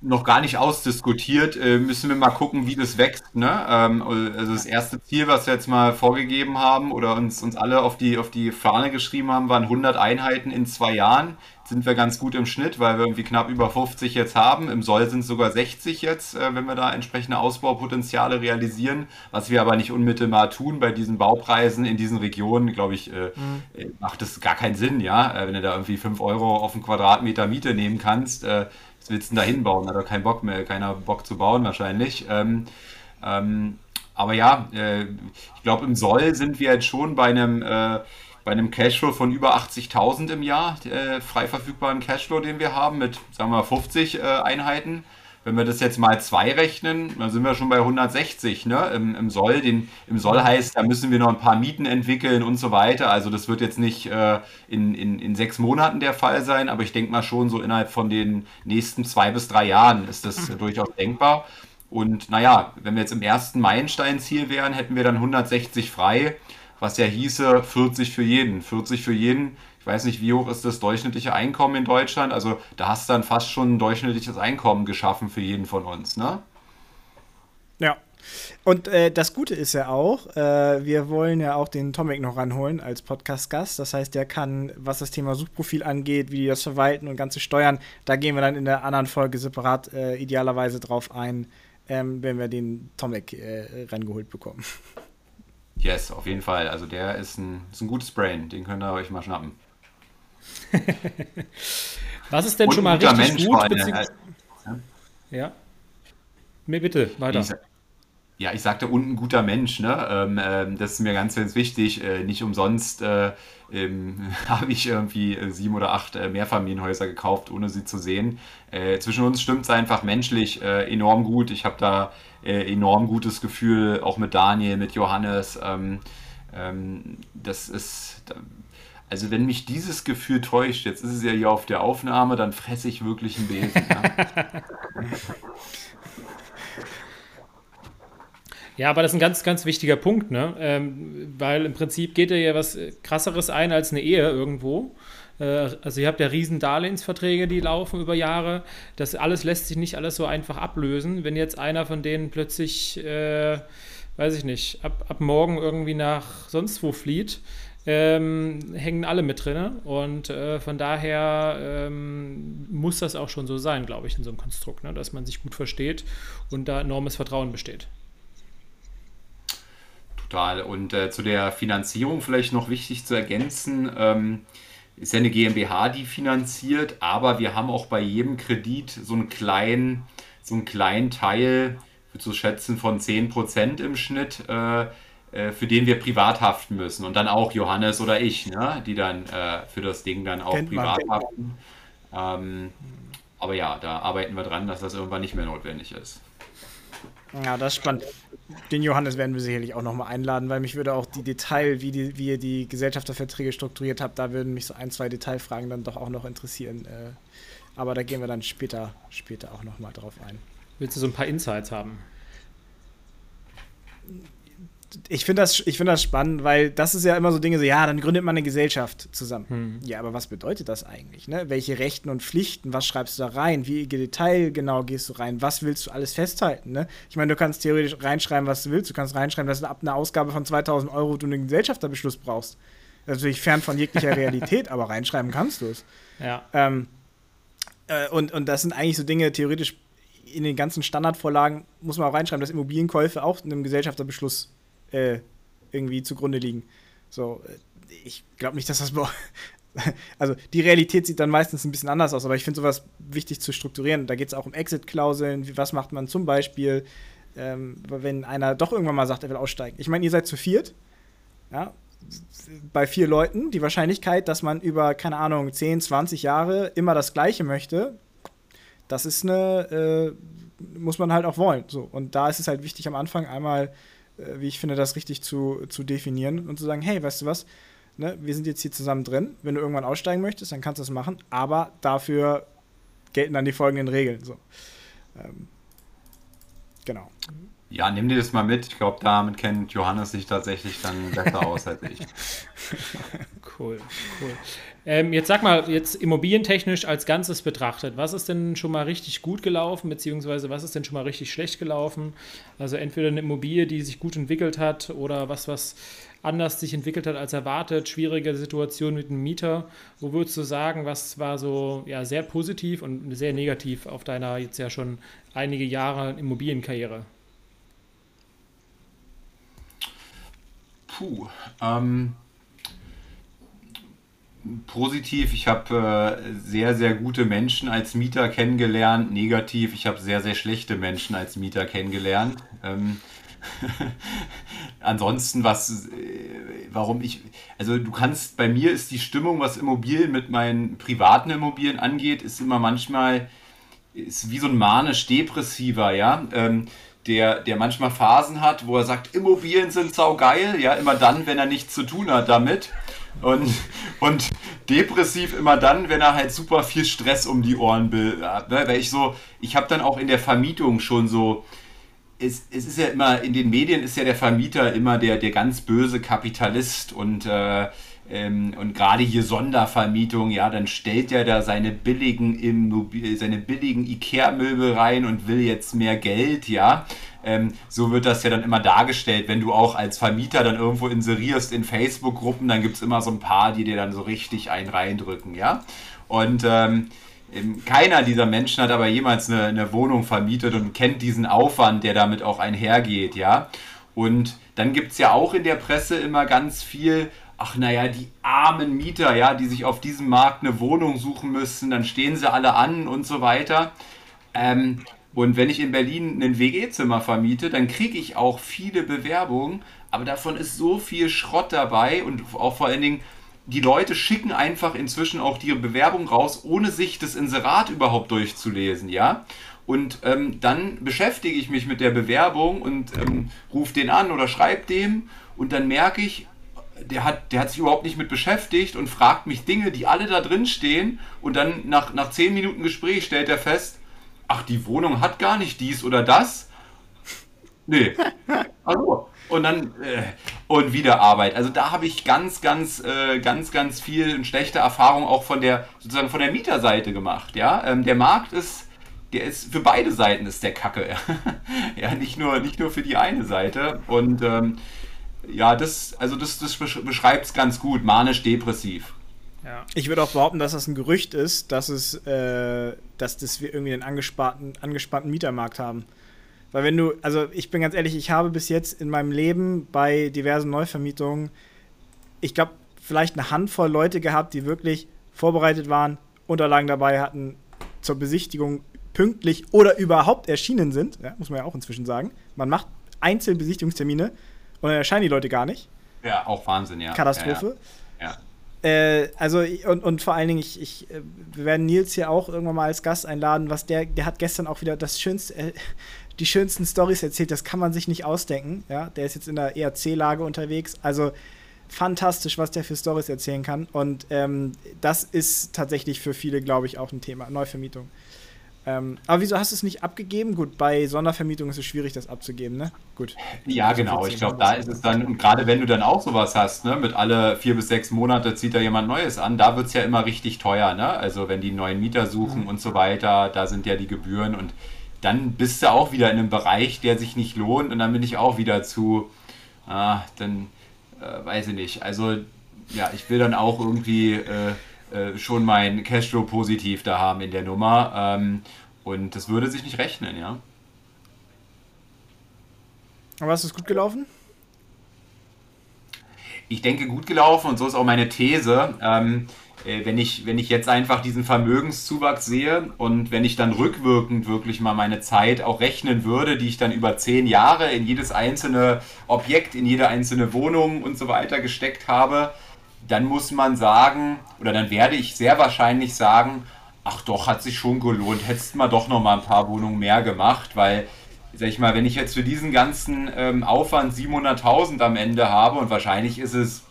noch gar nicht ausdiskutiert. Äh, müssen wir mal gucken, wie das wächst. Ne? Ähm, also das erste Ziel, was wir jetzt mal vorgegeben haben oder uns, uns alle auf die, auf die Fahne geschrieben haben, waren 100 Einheiten in zwei Jahren. Sind wir ganz gut im Schnitt, weil wir irgendwie knapp über 50 jetzt haben. Im Soll sind es sogar 60 jetzt, äh, wenn wir da entsprechende Ausbaupotenziale realisieren. Was wir aber nicht unmittelbar tun bei diesen Baupreisen in diesen Regionen, glaube ich, äh, mhm. macht das gar keinen Sinn, ja. Wenn du da irgendwie 5 Euro auf einen Quadratmeter Miete nehmen kannst, was willst du denn da hinbauen? Hat doch keinen Bock mehr, keiner Bock zu bauen wahrscheinlich. Ähm, ähm, aber ja, äh, ich glaube, im Soll sind wir jetzt schon bei einem, äh, bei einem Cashflow von über 80.000 im Jahr, äh, frei verfügbaren Cashflow, den wir haben, mit, sagen wir, 50 äh, Einheiten. Wenn wir das jetzt mal zwei rechnen, dann sind wir schon bei 160 ne? Im, im Soll. Den, Im Soll heißt, da müssen wir noch ein paar Mieten entwickeln und so weiter. Also das wird jetzt nicht äh, in, in, in sechs Monaten der Fall sein, aber ich denke mal schon so innerhalb von den nächsten zwei bis drei Jahren ist das mhm. durchaus denkbar. Und naja, wenn wir jetzt im ersten Meilensteinziel wären, hätten wir dann 160 frei, was ja hieße 40 für jeden. 40 für jeden ich weiß nicht, wie hoch ist das durchschnittliche Einkommen in Deutschland. Also da hast du dann fast schon ein durchschnittliches Einkommen geschaffen für jeden von uns, ne? Ja. Und äh, das Gute ist ja auch, äh, wir wollen ja auch den Tomek noch ranholen als Podcast-Gast. Das heißt, der kann, was das Thema Suchprofil angeht, wie die das verwalten und ganze Steuern, da gehen wir dann in der anderen Folge separat äh, idealerweise drauf ein, ähm, wenn wir den Tomek äh, rangeholt bekommen. Yes, auf jeden Fall. Also der ist ein, ist ein gutes Brain, den könnt ihr euch mal schnappen. Was ist denn Und schon mal richtig Mensch gut? Halt, ja? ja. Mir bitte, weiter. Ja, ich sagte, und ein guter Mensch, ne? Ähm, äh, das ist mir ganz, ganz wichtig. Äh, nicht umsonst äh, ähm, habe ich irgendwie sieben oder acht äh, Mehrfamilienhäuser gekauft, ohne sie zu sehen. Äh, zwischen uns stimmt es einfach menschlich äh, enorm gut. Ich habe da enorm gutes Gefühl, auch mit Daniel, mit Johannes. Ähm, ähm das ist also wenn mich dieses Gefühl täuscht, jetzt ist es ja hier auf der Aufnahme, dann fresse ich wirklich einen Besen. Ja? Ja, aber das ist ein ganz, ganz wichtiger Punkt, ne? Ähm, weil im Prinzip geht ja was krasseres ein als eine Ehe irgendwo. Äh, also ihr habt ja riesen Darlehensverträge, die laufen über Jahre. Das alles lässt sich nicht alles so einfach ablösen. Wenn jetzt einer von denen plötzlich, äh, weiß ich nicht, ab, ab morgen irgendwie nach sonst wo flieht, ähm, hängen alle mit drin. Und äh, von daher ähm, muss das auch schon so sein, glaube ich, in so einem Konstrukt, ne? dass man sich gut versteht und da enormes Vertrauen besteht. Total. Und äh, zu der Finanzierung vielleicht noch wichtig zu ergänzen. Ähm, ist ja eine GmbH, die finanziert, aber wir haben auch bei jedem Kredit so einen kleinen, so einen kleinen Teil, so schätzen, von 10% im Schnitt, äh, äh, für den wir privat haften müssen. Und dann auch Johannes oder ich, ne? die dann äh, für das Ding dann auch Kennt privat haften. Ähm, aber ja, da arbeiten wir dran, dass das irgendwann nicht mehr notwendig ist. Ja, das ist spannend. Den Johannes werden wir sicherlich auch nochmal einladen, weil mich würde auch die Detail, wie, die, wie ihr die Gesellschafterverträge strukturiert habt, da würden mich so ein, zwei Detailfragen dann doch auch noch interessieren. Äh, aber da gehen wir dann später, später auch nochmal drauf ein. Willst du so ein paar Insights haben? Ich finde das, find das spannend, weil das ist ja immer so Dinge, so, ja, dann gründet man eine Gesellschaft zusammen. Hm. Ja, aber was bedeutet das eigentlich? Ne? Welche Rechten und Pflichten, was schreibst du da rein? Wie detailgenau gehst du rein? Was willst du alles festhalten? Ne? Ich meine, du kannst theoretisch reinschreiben, was du willst. Du kannst reinschreiben, dass du ab einer Ausgabe von 2000 Euro du einen Gesellschafterbeschluss brauchst. Natürlich fern von jeglicher Realität, aber reinschreiben kannst du es. Ja. Ähm, äh, und, und das sind eigentlich so Dinge, theoretisch in den ganzen Standardvorlagen muss man auch reinschreiben, dass Immobilienkäufe auch einem Gesellschafterbeschluss äh, irgendwie zugrunde liegen. So, äh, ich glaube nicht, dass das. Also die Realität sieht dann meistens ein bisschen anders aus, aber ich finde sowas wichtig zu strukturieren. Da geht es auch um Exit-Klauseln. Was macht man zum Beispiel, ähm, wenn einer doch irgendwann mal sagt, er will aussteigen? Ich meine, ihr seid zu viert. Ja, bei vier Leuten die Wahrscheinlichkeit, dass man über, keine Ahnung, 10, 20 Jahre immer das Gleiche möchte, das ist eine, äh, muss man halt auch wollen. So. Und da ist es halt wichtig am Anfang einmal wie ich finde, das richtig zu, zu definieren und zu sagen, hey, weißt du was, ne, wir sind jetzt hier zusammen drin, wenn du irgendwann aussteigen möchtest, dann kannst du das machen, aber dafür gelten dann die folgenden Regeln. So. Ähm, genau. Ja, nimm dir das mal mit. Ich glaube, damit kennt Johannes sich tatsächlich dann besser aus als ich. Cool, cool. Ähm, jetzt sag mal, jetzt immobilientechnisch als Ganzes betrachtet, was ist denn schon mal richtig gut gelaufen, beziehungsweise was ist denn schon mal richtig schlecht gelaufen? Also entweder eine Immobilie, die sich gut entwickelt hat oder was, was anders sich entwickelt hat als erwartet, schwierige Situation mit dem Mieter. Wo würdest du sagen, was war so ja, sehr positiv und sehr negativ auf deiner jetzt ja schon einige Jahre Immobilienkarriere? Puh, ähm, positiv, ich habe äh, sehr, sehr gute Menschen als Mieter kennengelernt. Negativ, ich habe sehr, sehr schlechte Menschen als Mieter kennengelernt. Ähm, ansonsten, was, äh, warum ich, also du kannst, bei mir ist die Stimmung, was Immobilien mit meinen privaten Immobilien angeht, ist immer manchmal, ist wie so ein manisch-depressiver, ja. Ähm, der, der manchmal Phasen hat, wo er sagt, Immobilien sind saugeil, ja, immer dann, wenn er nichts zu tun hat damit. Und, und depressiv immer dann, wenn er halt super viel Stress um die Ohren hat. Ne? Weil ich so, ich habe dann auch in der Vermietung schon so, es, es ist ja immer, in den Medien ist ja der Vermieter immer der, der ganz böse Kapitalist und äh, ähm, und gerade hier Sondervermietung, ja, dann stellt er da seine billigen, seine billigen Ikea-Möbel rein und will jetzt mehr Geld, ja. Ähm, so wird das ja dann immer dargestellt, wenn du auch als Vermieter dann irgendwo inserierst in Facebook-Gruppen, dann gibt es immer so ein paar, die dir dann so richtig einen reindrücken, ja. Und ähm, keiner dieser Menschen hat aber jemals eine, eine Wohnung vermietet und kennt diesen Aufwand, der damit auch einhergeht, ja. Und dann gibt es ja auch in der Presse immer ganz viel, ach naja, die armen Mieter, ja, die sich auf diesem Markt eine Wohnung suchen müssen, dann stehen sie alle an und so weiter. Ähm, und wenn ich in Berlin ein WG-Zimmer vermiete, dann kriege ich auch viele Bewerbungen, aber davon ist so viel Schrott dabei und auch vor allen Dingen, die Leute schicken einfach inzwischen auch ihre Bewerbung raus, ohne sich das Inserat überhaupt durchzulesen, ja. Und ähm, dann beschäftige ich mich mit der Bewerbung und ähm, rufe den an oder schreibe dem und dann merke ich, der hat, der hat sich überhaupt nicht mit beschäftigt und fragt mich Dinge, die alle da drin stehen. Und dann nach, nach zehn Minuten Gespräch stellt er fest, ach, die Wohnung hat gar nicht dies oder das. Nee. Also, und dann äh, und wieder Arbeit. Also da habe ich ganz, ganz, äh, ganz, ganz viel schlechte Erfahrung auch von der sozusagen von der Mieterseite gemacht. Ja, ähm, der Markt ist, der ist für beide Seiten ist der Kacke. ja, nicht nur, nicht nur für die eine Seite. Und ähm, ja, das, also das, das beschreibt es ganz gut, manisch-depressiv. Ja. Ich würde auch behaupten, dass das ein Gerücht ist, dass es, äh, dass das wir irgendwie einen angespannten, angespannten Mietermarkt haben. Weil wenn du, also ich bin ganz ehrlich, ich habe bis jetzt in meinem Leben bei diversen Neuvermietungen, ich glaube, vielleicht eine Handvoll Leute gehabt, die wirklich vorbereitet waren, Unterlagen dabei hatten, zur Besichtigung pünktlich oder überhaupt erschienen sind, ja, muss man ja auch inzwischen sagen. Man macht Einzelbesichtigungstermine und dann erscheinen die Leute gar nicht. Ja, auch Wahnsinn, ja. Katastrophe. Ja. ja. Äh, also, und, und vor allen Dingen, ich, ich, äh, wir werden Nils hier auch irgendwann mal als Gast einladen, was der, der hat gestern auch wieder das schönste, äh, die schönsten Stories erzählt, das kann man sich nicht ausdenken. Ja, der ist jetzt in der ERC-Lage unterwegs. Also fantastisch, was der für Stories erzählen kann. Und ähm, das ist tatsächlich für viele, glaube ich, auch ein Thema. Neuvermietung. Ähm, aber wieso hast du es nicht abgegeben? Gut, bei Sondervermietung ist es schwierig, das abzugeben, ne? Gut. Ja, genau. Ich glaube, da ist es dann, und gerade wenn du dann auch sowas hast, ne, mit alle vier bis sechs Monate zieht da jemand Neues an, da wird es ja immer richtig teuer, ne? Also wenn die neuen Mieter suchen mhm. und so weiter, da sind ja die Gebühren und dann bist du auch wieder in einem Bereich, der sich nicht lohnt und dann bin ich auch wieder zu, ah, dann äh, weiß ich nicht. Also ja, ich will dann auch irgendwie äh, äh, schon mein Cashflow positiv da haben in der Nummer. Ähm, und das würde sich nicht rechnen, ja. Aber ist es gut gelaufen? Ich denke, gut gelaufen und so ist auch meine These. Ähm, äh, wenn, ich, wenn ich jetzt einfach diesen Vermögenszuwachs sehe und wenn ich dann rückwirkend wirklich mal meine Zeit auch rechnen würde, die ich dann über zehn Jahre in jedes einzelne Objekt, in jede einzelne Wohnung und so weiter gesteckt habe, dann muss man sagen, oder dann werde ich sehr wahrscheinlich sagen, ach doch, hat sich schon gelohnt, hättest mal doch noch mal ein paar Wohnungen mehr gemacht, weil, sag ich mal, wenn ich jetzt für diesen ganzen ähm, Aufwand 700.000 am Ende habe und wahrscheinlich ist es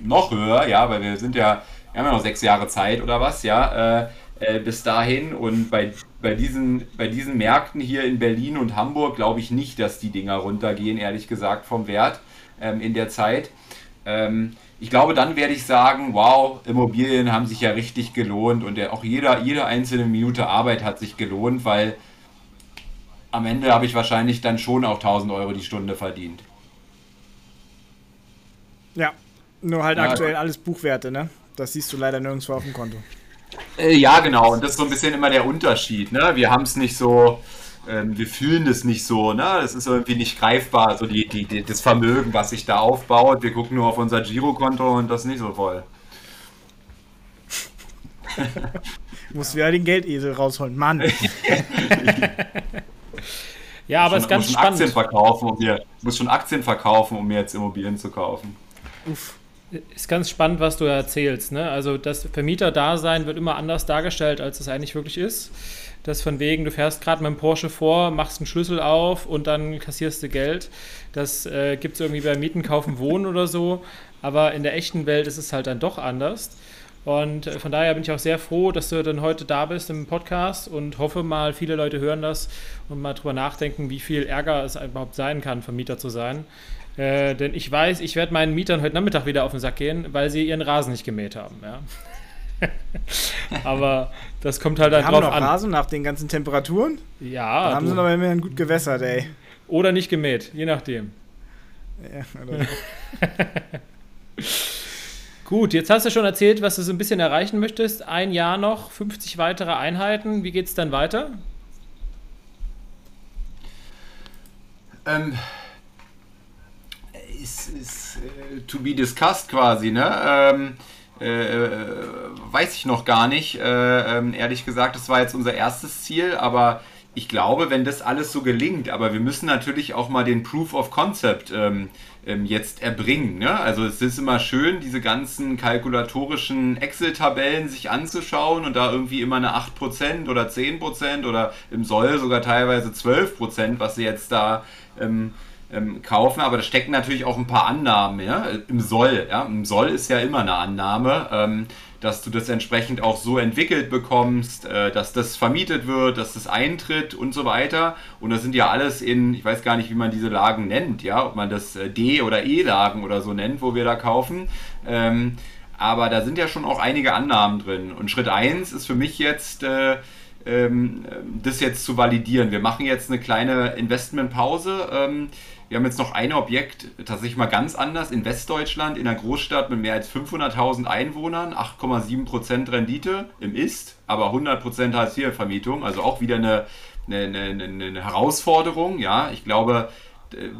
noch höher, ja, weil wir sind ja, wir haben ja noch sechs Jahre Zeit oder was, ja, äh, äh, bis dahin und bei, bei, diesen, bei diesen Märkten hier in Berlin und Hamburg glaube ich nicht, dass die Dinger runtergehen, ehrlich gesagt, vom Wert ähm, in der Zeit. Ähm, ich glaube, dann werde ich sagen, wow, Immobilien haben sich ja richtig gelohnt und auch jeder, jede einzelne Minute Arbeit hat sich gelohnt, weil am Ende habe ich wahrscheinlich dann schon auch 1000 Euro die Stunde verdient. Ja, nur halt ja, aktuell alles Buchwerte, ne? Das siehst du leider nirgendwo auf dem Konto. Äh, ja, genau, und das ist so ein bisschen immer der Unterschied, ne? Wir haben es nicht so, ähm, wir fühlen das nicht so, ne? Das ist irgendwie nicht greifbar, so die, die, die, das Vermögen, was sich da aufbaut. Wir gucken nur auf unser Girokonto und das ist nicht so voll. Musst wieder den Geldesel rausholen, Mann. ja, aber es ist ganz muss spannend. Aktien verkaufen, um mir, muss schon Aktien verkaufen, um mir jetzt Immobilien zu kaufen. Uff. Ist ganz spannend, was du erzählst. Ne? Also das Vermieterdasein wird immer anders dargestellt, als es eigentlich wirklich ist. Das von wegen, du fährst gerade mit dem Porsche vor, machst einen Schlüssel auf und dann kassierst du Geld. Das äh, gibt es irgendwie bei Mieten, Kaufen, Wohnen oder so. Aber in der echten Welt ist es halt dann doch anders. Und äh, von daher bin ich auch sehr froh, dass du dann heute da bist im Podcast und hoffe mal, viele Leute hören das und mal drüber nachdenken, wie viel Ärger es überhaupt sein kann, Vermieter zu sein. Äh, denn ich weiß, ich werde meinen Mietern heute Nachmittag wieder auf den Sack gehen, weil sie ihren Rasen nicht gemäht haben. Ja. aber das kommt halt dann drauf haben noch an. Rasen nach den ganzen Temperaturen? Ja. Dann haben sie aber immerhin gut gewässert, ey. Oder nicht gemäht, je nachdem. Ja, oder Gut, jetzt hast du schon erzählt, was du so ein bisschen erreichen möchtest. Ein Jahr noch, 50 weitere Einheiten. Wie geht es dann weiter? Ähm, ist, ist uh, to be discussed quasi, ne? Ähm, äh, weiß ich noch gar nicht. Äh, ähm, ehrlich gesagt, das war jetzt unser erstes Ziel, aber ich glaube, wenn das alles so gelingt, aber wir müssen natürlich auch mal den Proof of Concept ähm, ähm, jetzt erbringen. Ne? Also es ist immer schön, diese ganzen kalkulatorischen Excel-Tabellen sich anzuschauen und da irgendwie immer eine 8% oder 10% oder im Soll sogar teilweise 12%, was sie jetzt da ähm, ähm, kaufen, aber da stecken natürlich auch ein paar Annahmen ja? im Soll. Ja? Im Soll ist ja immer eine Annahme, ähm, dass du das entsprechend auch so entwickelt bekommst, äh, dass das vermietet wird, dass das eintritt und so weiter. Und das sind ja alles in, ich weiß gar nicht, wie man diese Lagen nennt, ja, ob man das äh, D- oder E-Lagen oder so nennt, wo wir da kaufen. Ähm, aber da sind ja schon auch einige Annahmen drin. Und Schritt 1 ist für mich jetzt, äh, ähm, das jetzt zu validieren. Wir machen jetzt eine kleine Investmentpause. Ähm, wir haben jetzt noch ein Objekt, tatsächlich mal ganz anders, in Westdeutschland, in einer Großstadt mit mehr als 500.000 Einwohnern, 8,7% Rendite im Ist, aber 100% Hartz-IV-Vermietung, also auch wieder eine, eine, eine, eine Herausforderung. Ja, ich glaube,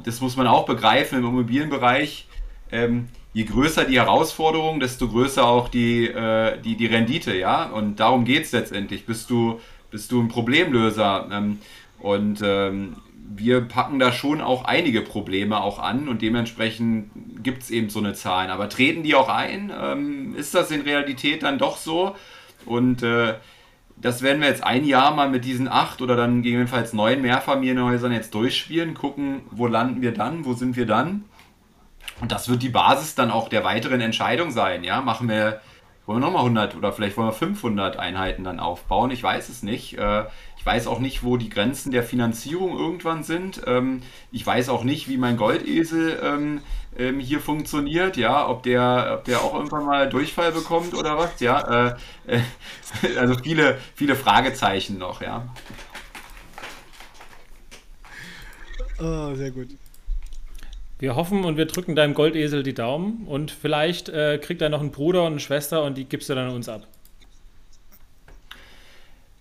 das muss man auch begreifen im Immobilienbereich. Ähm, je größer die Herausforderung, desto größer auch die, äh, die, die Rendite, ja. Und darum geht es letztendlich. Bist du, bist du ein Problemlöser? Ähm, und ähm, wir packen da schon auch einige Probleme auch an und dementsprechend gibt es eben so eine Zahlen. Aber treten die auch ein? Ähm, ist das in Realität dann doch so? Und äh, das werden wir jetzt ein Jahr mal mit diesen acht oder dann gegebenenfalls neun Mehrfamilienhäusern jetzt durchspielen, gucken, wo landen wir dann, wo sind wir dann. Und das wird die Basis dann auch der weiteren Entscheidung sein. Ja? Machen, wir, wollen wir nochmal 100 oder vielleicht wollen wir 500 Einheiten dann aufbauen? Ich weiß es nicht. Äh, ich weiß auch nicht, wo die Grenzen der Finanzierung irgendwann sind. Ähm, ich weiß auch nicht, wie mein Goldesel ähm, ähm, hier funktioniert, ja, ob der, ob der auch irgendwann mal Durchfall bekommt oder was, ja. Äh, also viele, viele Fragezeichen noch, ja. Oh, sehr gut. Wir hoffen und wir drücken deinem Goldesel die Daumen und vielleicht äh, kriegt er noch einen Bruder und eine Schwester und die gibst du dann uns ab.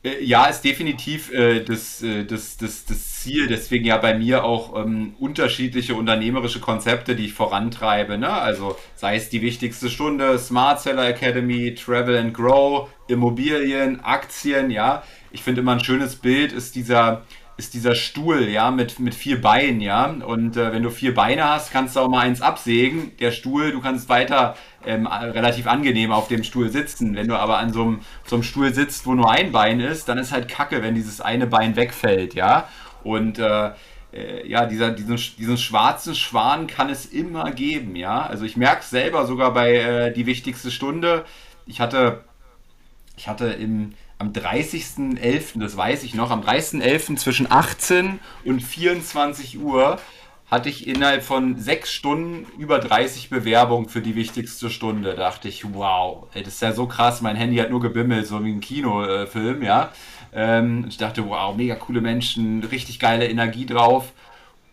Äh, ja, ist definitiv äh, das, äh, das, das, das Ziel. Deswegen ja bei mir auch ähm, unterschiedliche unternehmerische Konzepte, die ich vorantreibe. Ne? Also sei es die wichtigste Stunde, Smart Seller Academy, Travel and Grow, Immobilien, Aktien. Ja, ich finde immer ein schönes Bild ist dieser ist dieser Stuhl, ja, mit, mit vier Beinen, ja. Und äh, wenn du vier Beine hast, kannst du auch mal eins absägen. Der Stuhl, du kannst weiter ähm, relativ angenehm auf dem Stuhl sitzen. Wenn du aber an so einem, so einem Stuhl sitzt, wo nur ein Bein ist, dann ist halt kacke, wenn dieses eine Bein wegfällt, ja. Und äh, äh, ja, dieser, diesen, diesen schwarzen Schwan kann es immer geben, ja. Also ich merke es selber sogar bei äh, die wichtigste Stunde. Ich hatte, ich hatte im am 30.11., das weiß ich noch, am 30.11. zwischen 18 und 24 Uhr hatte ich innerhalb von sechs Stunden über 30 Bewerbungen für die wichtigste Stunde. Da dachte ich, wow, ey, das ist ja so krass. Mein Handy hat nur gebimmelt, so wie ein Kinofilm, ja. Ähm, ich dachte, wow, mega coole Menschen, richtig geile Energie drauf.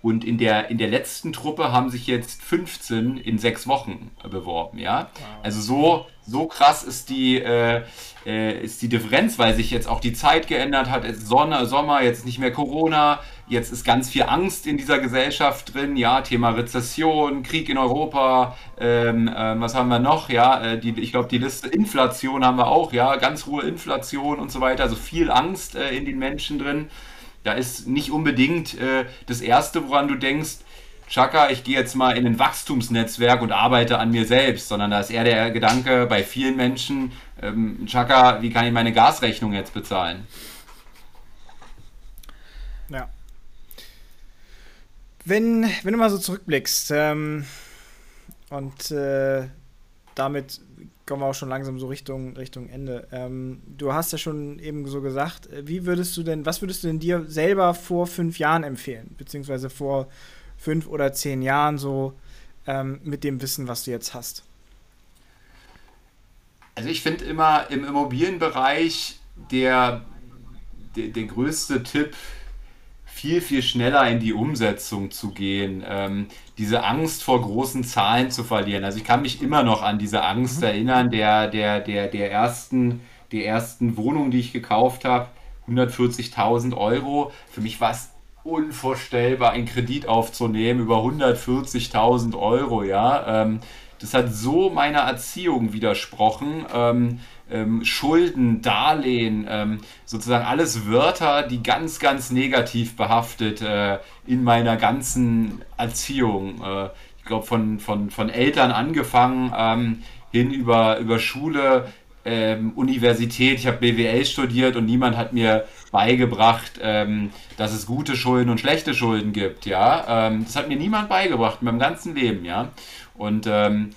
Und in der, in der letzten Truppe haben sich jetzt 15 in sechs Wochen beworben, ja. Wow. Also so, so krass ist die, äh, äh, ist die Differenz, weil sich jetzt auch die Zeit geändert hat. Es ist Sonne, Sommer, jetzt nicht mehr Corona, jetzt ist ganz viel Angst in dieser Gesellschaft drin, ja, Thema Rezession, Krieg in Europa, ähm, äh, was haben wir noch, ja, äh, die, ich glaube, die Liste Inflation haben wir auch, ja, ganz hohe Inflation und so weiter, also viel Angst äh, in den Menschen drin. Da ist nicht unbedingt äh, das Erste, woran du denkst, Chaka, ich gehe jetzt mal in ein Wachstumsnetzwerk und arbeite an mir selbst, sondern da ist eher der Gedanke bei vielen Menschen, ähm, Chaka, wie kann ich meine Gasrechnung jetzt bezahlen? Ja. Wenn, wenn du mal so zurückblickst ähm, und äh, damit kommen wir auch schon langsam so Richtung, Richtung Ende. Ähm, du hast ja schon eben so gesagt, äh, wie würdest du denn, was würdest du denn dir selber vor fünf Jahren empfehlen? Beziehungsweise vor fünf oder zehn Jahren so ähm, mit dem Wissen, was du jetzt hast? Also ich finde immer im Immobilienbereich der, der, der größte Tipp, viel, viel schneller in die Umsetzung zu gehen, ähm, diese Angst vor großen Zahlen zu verlieren. Also ich kann mich immer noch an diese Angst mhm. erinnern, der, der, der, der, ersten, der ersten Wohnung, die ich gekauft habe, 140.000 Euro. Für mich war es unvorstellbar, einen Kredit aufzunehmen über 140.000 Euro, ja. Ähm, das hat so meiner Erziehung widersprochen. Ähm, ähm, Schulden, Darlehen, ähm, sozusagen alles Wörter, die ganz, ganz negativ behaftet äh, in meiner ganzen Erziehung. Äh, ich glaube, von, von, von Eltern angefangen ähm, hin über, über Schule, ähm, Universität. Ich habe BWL studiert und niemand hat mir beigebracht, ähm, dass es gute Schulden und schlechte Schulden gibt. Ja, ähm, das hat mir niemand beigebracht in meinem ganzen Leben. Ja, und ähm,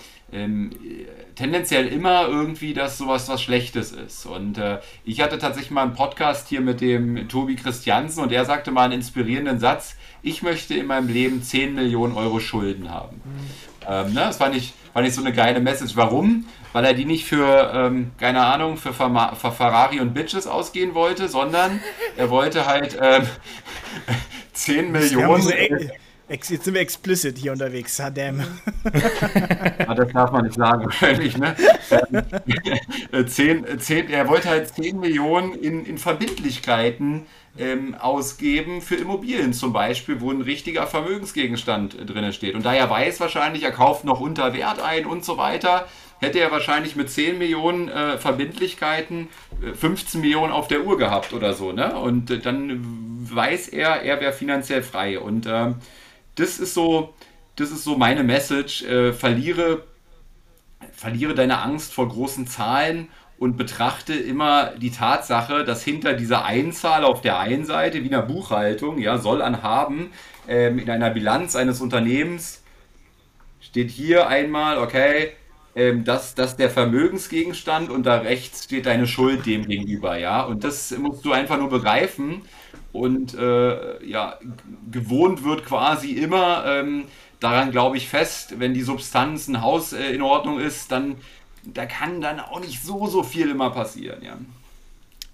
tendenziell immer irgendwie, dass sowas was Schlechtes ist. Und äh, ich hatte tatsächlich mal einen Podcast hier mit dem Tobi Christiansen und er sagte mal einen inspirierenden Satz, ich möchte in meinem Leben 10 Millionen Euro Schulden haben. Mhm. Ähm, ne? Das fand ich, fand ich so eine geile Message. Warum? Weil er die nicht für, ähm, keine Ahnung, für, für, Ferrari und Bitches ausgehen wollte, sondern er wollte halt ähm, 10 Millionen. Jetzt sind wir explicit hier unterwegs, Saddam. Ja, das darf man nicht sagen, wahrscheinlich. Ne? Ähm, zehn, zehn, er wollte halt 10 Millionen in, in Verbindlichkeiten ähm, ausgeben für Immobilien zum Beispiel, wo ein richtiger Vermögensgegenstand drin steht. Und da er weiß wahrscheinlich, er kauft noch unter Wert ein und so weiter, hätte er wahrscheinlich mit 10 Millionen äh, Verbindlichkeiten 15 äh, Millionen auf der Uhr gehabt oder so. Ne? Und äh, dann weiß er, er wäre finanziell frei. Und ähm, das ist so, das ist so meine Message. Äh, verliere, verliere deine Angst vor großen Zahlen und betrachte immer die Tatsache, dass hinter dieser Einzahl auf der einen Seite, wie in der Buchhaltung, ja, soll an haben, ähm, in einer Bilanz eines Unternehmens steht hier einmal, okay, ähm, dass, dass der Vermögensgegenstand und da rechts steht deine Schuld dem gegenüber, ja. Und das musst du einfach nur begreifen. Und äh, ja, gewohnt wird quasi immer, ähm, daran glaube ich fest, wenn die Substanz ein Haus äh, in Ordnung ist, dann da kann dann auch nicht so, so viel immer passieren, ja.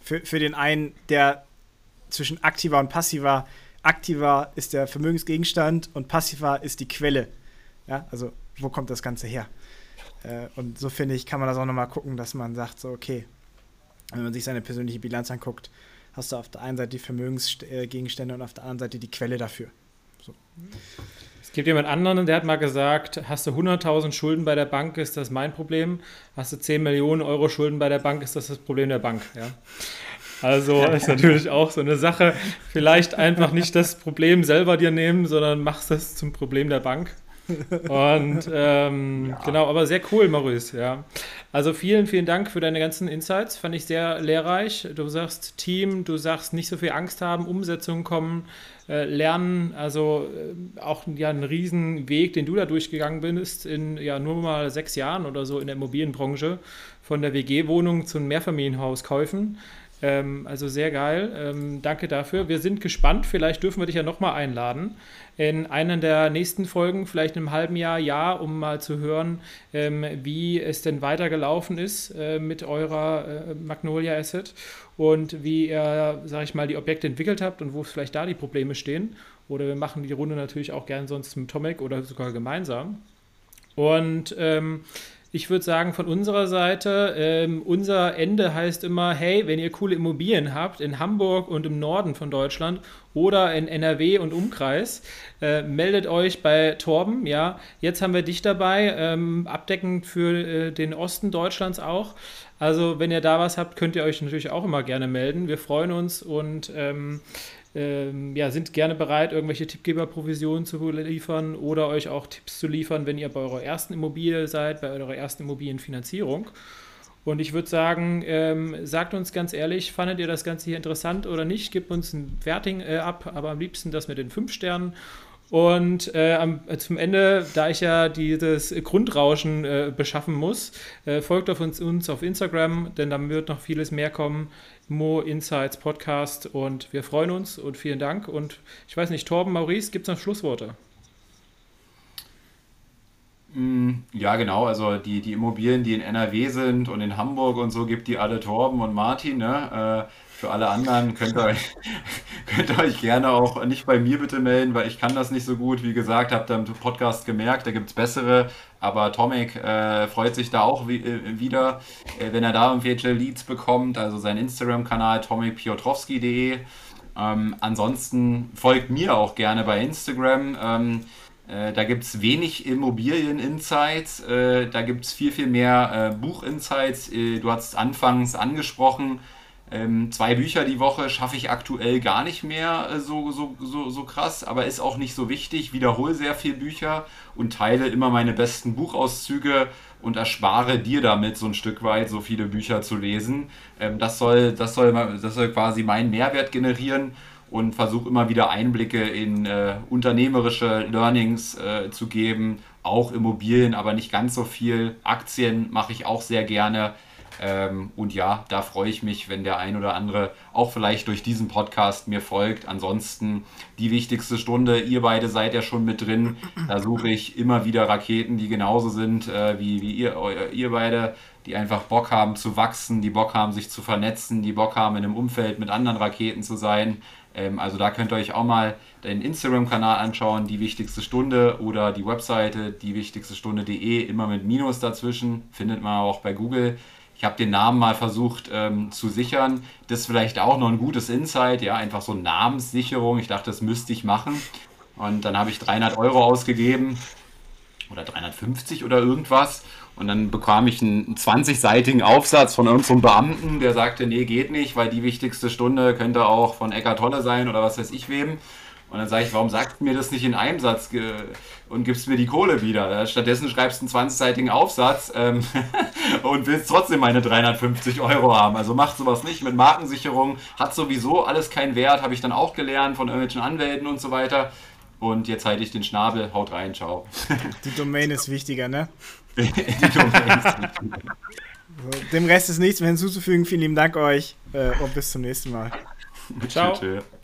Für, für den einen, der zwischen aktiver und passiver, aktiver ist der Vermögensgegenstand und passiver ist die Quelle. Ja, also wo kommt das Ganze her? Äh, und so finde ich, kann man das auch nochmal gucken, dass man sagt, so, okay, wenn man sich seine persönliche Bilanz anguckt, hast du auf der einen Seite die Vermögensgegenstände und auf der anderen Seite die Quelle dafür. So. Es gibt jemand anderen, der hat mal gesagt, hast du 100.000 Schulden bei der Bank, ist das mein Problem. Hast du 10 Millionen Euro Schulden bei der Bank, ist das das Problem der Bank. Ja? Also ist natürlich auch so eine Sache. Vielleicht einfach nicht das Problem selber dir nehmen, sondern machst das zum Problem der Bank. Und ähm, ja. genau, aber sehr cool, Maurice, ja. Also vielen, vielen Dank für deine ganzen Insights. Fand ich sehr lehrreich. Du sagst Team, du sagst nicht so viel Angst haben, Umsetzungen kommen, äh, lernen. Also äh, auch ja, ein Riesenweg, den du da durchgegangen bist, in ja nur mal sechs Jahren oder so in der Immobilienbranche, von der WG-Wohnung zu einem Mehrfamilienhaus kaufen. Ähm, also sehr geil. Ähm, danke dafür. Wir sind gespannt. Vielleicht dürfen wir dich ja nochmal einladen in einer der nächsten Folgen, vielleicht in einem halben Jahr, Jahr, um mal zu hören, ähm, wie es denn weitergelaufen ist äh, mit eurer äh, Magnolia Asset und wie ihr, sag ich mal, die Objekte entwickelt habt und wo vielleicht da die Probleme stehen. Oder wir machen die Runde natürlich auch gern sonst mit Tomek oder sogar gemeinsam. Und ähm, ich würde sagen, von unserer Seite, ähm, unser Ende heißt immer, hey, wenn ihr coole Immobilien habt in Hamburg und im Norden von Deutschland oder in NRW und Umkreis, äh, meldet euch bei Torben. Ja, jetzt haben wir dich dabei, ähm, abdeckend für äh, den Osten Deutschlands auch. Also, wenn ihr da was habt, könnt ihr euch natürlich auch immer gerne melden. Wir freuen uns und ähm, ähm, ja, sind gerne bereit, irgendwelche Tippgeberprovisionen zu liefern oder euch auch Tipps zu liefern, wenn ihr bei eurer ersten Immobilie seid, bei eurer ersten Immobilienfinanzierung. Und ich würde sagen, ähm, sagt uns ganz ehrlich, fandet ihr das Ganze hier interessant oder nicht? Gebt uns ein Werting äh, ab, aber am liebsten das mit den fünf Sternen. Und äh, am, äh, zum Ende, da ich ja dieses Grundrauschen äh, beschaffen muss, äh, folgt auf uns, uns auf Instagram, denn da wird noch vieles mehr kommen. Mo Insights Podcast und wir freuen uns und vielen Dank. Und ich weiß nicht, Torben, Maurice, gibt es noch Schlussworte? Mm, ja, genau. Also die, die Immobilien, die in NRW sind und in Hamburg und so, gibt die alle Torben und Martin. Ne? Für alle anderen könnt ihr, euch, könnt ihr euch gerne auch nicht bei mir bitte melden, weil ich kann das nicht so gut. Wie gesagt, habt ihr im Podcast gemerkt, da gibt es bessere. Aber Tomek äh, freut sich da auch wie, äh, wieder, äh, wenn er da irgendwelche Leads bekommt. Also sein Instagram-Kanal tomekpiotrowski.de. Ähm, ansonsten folgt mir auch gerne bei Instagram. Ähm, äh, da gibt es wenig Immobilien-Insights, äh, da gibt es viel, viel mehr äh, Buch-Insights. Äh, du hast es anfangs angesprochen, ähm, zwei Bücher die Woche schaffe ich aktuell gar nicht mehr äh, so, so, so, so krass, aber ist auch nicht so wichtig. Wiederhole sehr viel Bücher und teile immer meine besten Buchauszüge und erspare dir damit so ein Stück weit so viele Bücher zu lesen. Ähm, das, soll, das, soll, das soll quasi meinen Mehrwert generieren und versuche immer wieder Einblicke in äh, unternehmerische Learnings äh, zu geben. Auch Immobilien, aber nicht ganz so viel. Aktien mache ich auch sehr gerne. Ähm, und ja, da freue ich mich, wenn der ein oder andere auch vielleicht durch diesen Podcast mir folgt. Ansonsten die wichtigste Stunde, ihr beide seid ja schon mit drin. Da suche ich immer wieder Raketen, die genauso sind äh, wie, wie ihr, ihr beide, die einfach Bock haben zu wachsen, die Bock haben, sich zu vernetzen, die Bock haben, in einem Umfeld mit anderen Raketen zu sein. Ähm, also da könnt ihr euch auch mal den Instagram-Kanal anschauen, die wichtigste Stunde oder die Webseite, die wichtigste Stunde.de, immer mit Minus dazwischen, findet man auch bei Google. Ich habe den Namen mal versucht ähm, zu sichern. Das ist vielleicht auch noch ein gutes Insight, ja, einfach so Namenssicherung. Ich dachte, das müsste ich machen. Und dann habe ich 300 Euro ausgegeben oder 350 oder irgendwas. Und dann bekam ich einen 20-seitigen Aufsatz von irgendeinem Beamten, der sagte, nee, geht nicht, weil die wichtigste Stunde könnte auch von Eckart Tolle sein oder was weiß ich wem. Und dann sage ich, warum sagst du mir das nicht in einem Satz und gibst mir die Kohle wieder? Stattdessen schreibst du einen 20-seitigen Aufsatz ähm, und willst trotzdem meine 350 Euro haben. Also macht sowas nicht mit Markensicherung. Hat sowieso alles keinen Wert, habe ich dann auch gelernt von irgendwelchen Anwälten und so weiter. Und jetzt halte ich den Schnabel, haut rein, ciao. Die Domain ist wichtiger, ne? Dem Rest ist nichts mehr hinzuzufügen. Vielen lieben Dank euch äh, und bis zum nächsten Mal. Ciao. Tschö, tschö.